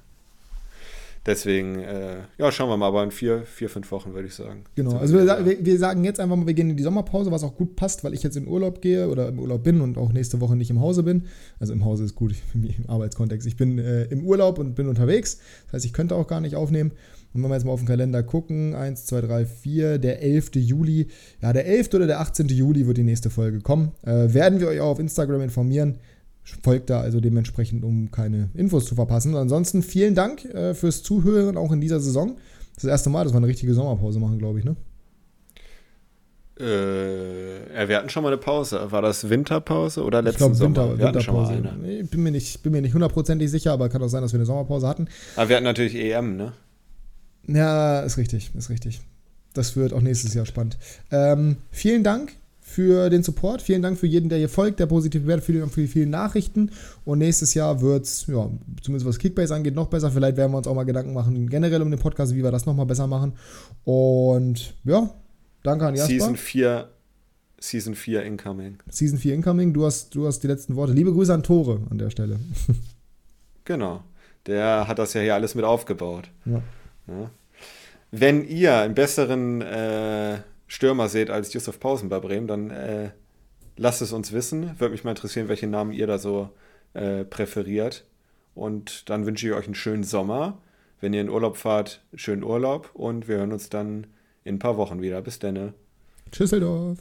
Deswegen, äh, ja, schauen wir mal, aber in vier, vier fünf Wochen würde ich sagen. Genau, also wir, wir, wir, sagen jetzt einfach mal, wir gehen in die Sommerpause, was auch gut passt, weil ich jetzt in Urlaub gehe oder im Urlaub bin und auch nächste Woche nicht im Hause bin. Also im Hause ist gut im Arbeitskontext. Ich bin äh, im Urlaub und bin unterwegs. Das heißt, ich könnte auch gar nicht aufnehmen. Und wenn wir jetzt mal auf den Kalender gucken, 1, 2, 3, 4, der 11. Juli. Ja, der 11. oder der 18. Juli wird die nächste Folge kommen. Äh, werden wir euch auch auf Instagram informieren folgt da also dementsprechend, um keine Infos zu verpassen. ansonsten vielen Dank äh, fürs Zuhören auch in dieser Saison. Das erste Mal, dass wir eine richtige Sommerpause machen, glaube ich, ne? Äh, wir hatten schon mal eine Pause. War das Winterpause oder letzten ich glaub, Winter, Sommer? Wir Winterpause. Ich bin mir, nicht, bin mir nicht hundertprozentig sicher, aber kann auch sein, dass wir eine Sommerpause hatten. Aber wir hatten natürlich EM, ne? Ja, ist richtig, ist richtig. Das wird auch nächstes Jahr spannend. Ähm, vielen Dank für den Support. Vielen Dank für jeden, der hier folgt, der positiv bewertet, vielen Dank für die vielen Nachrichten. Und nächstes Jahr wird es, ja, zumindest was Kickbase angeht, noch besser. Vielleicht werden wir uns auch mal Gedanken machen, generell um den Podcast, wie wir das nochmal besser machen. Und ja, danke an Jasper. Season 4, Season 4 incoming. Season 4 incoming, du hast, du hast die letzten Worte. Liebe Grüße an Tore an der Stelle. genau. Der hat das ja hier alles mit aufgebaut. Ja. Ja. Wenn ihr einen besseren äh, Stürmer seht als Josef Pausen bei Bremen, dann äh, lasst es uns wissen. Würde mich mal interessieren, welchen Namen ihr da so äh, präferiert. Und dann wünsche ich euch einen schönen Sommer. Wenn ihr in Urlaub fahrt, schönen Urlaub und wir hören uns dann in ein paar Wochen wieder. Bis dann. Tschüsseldorf.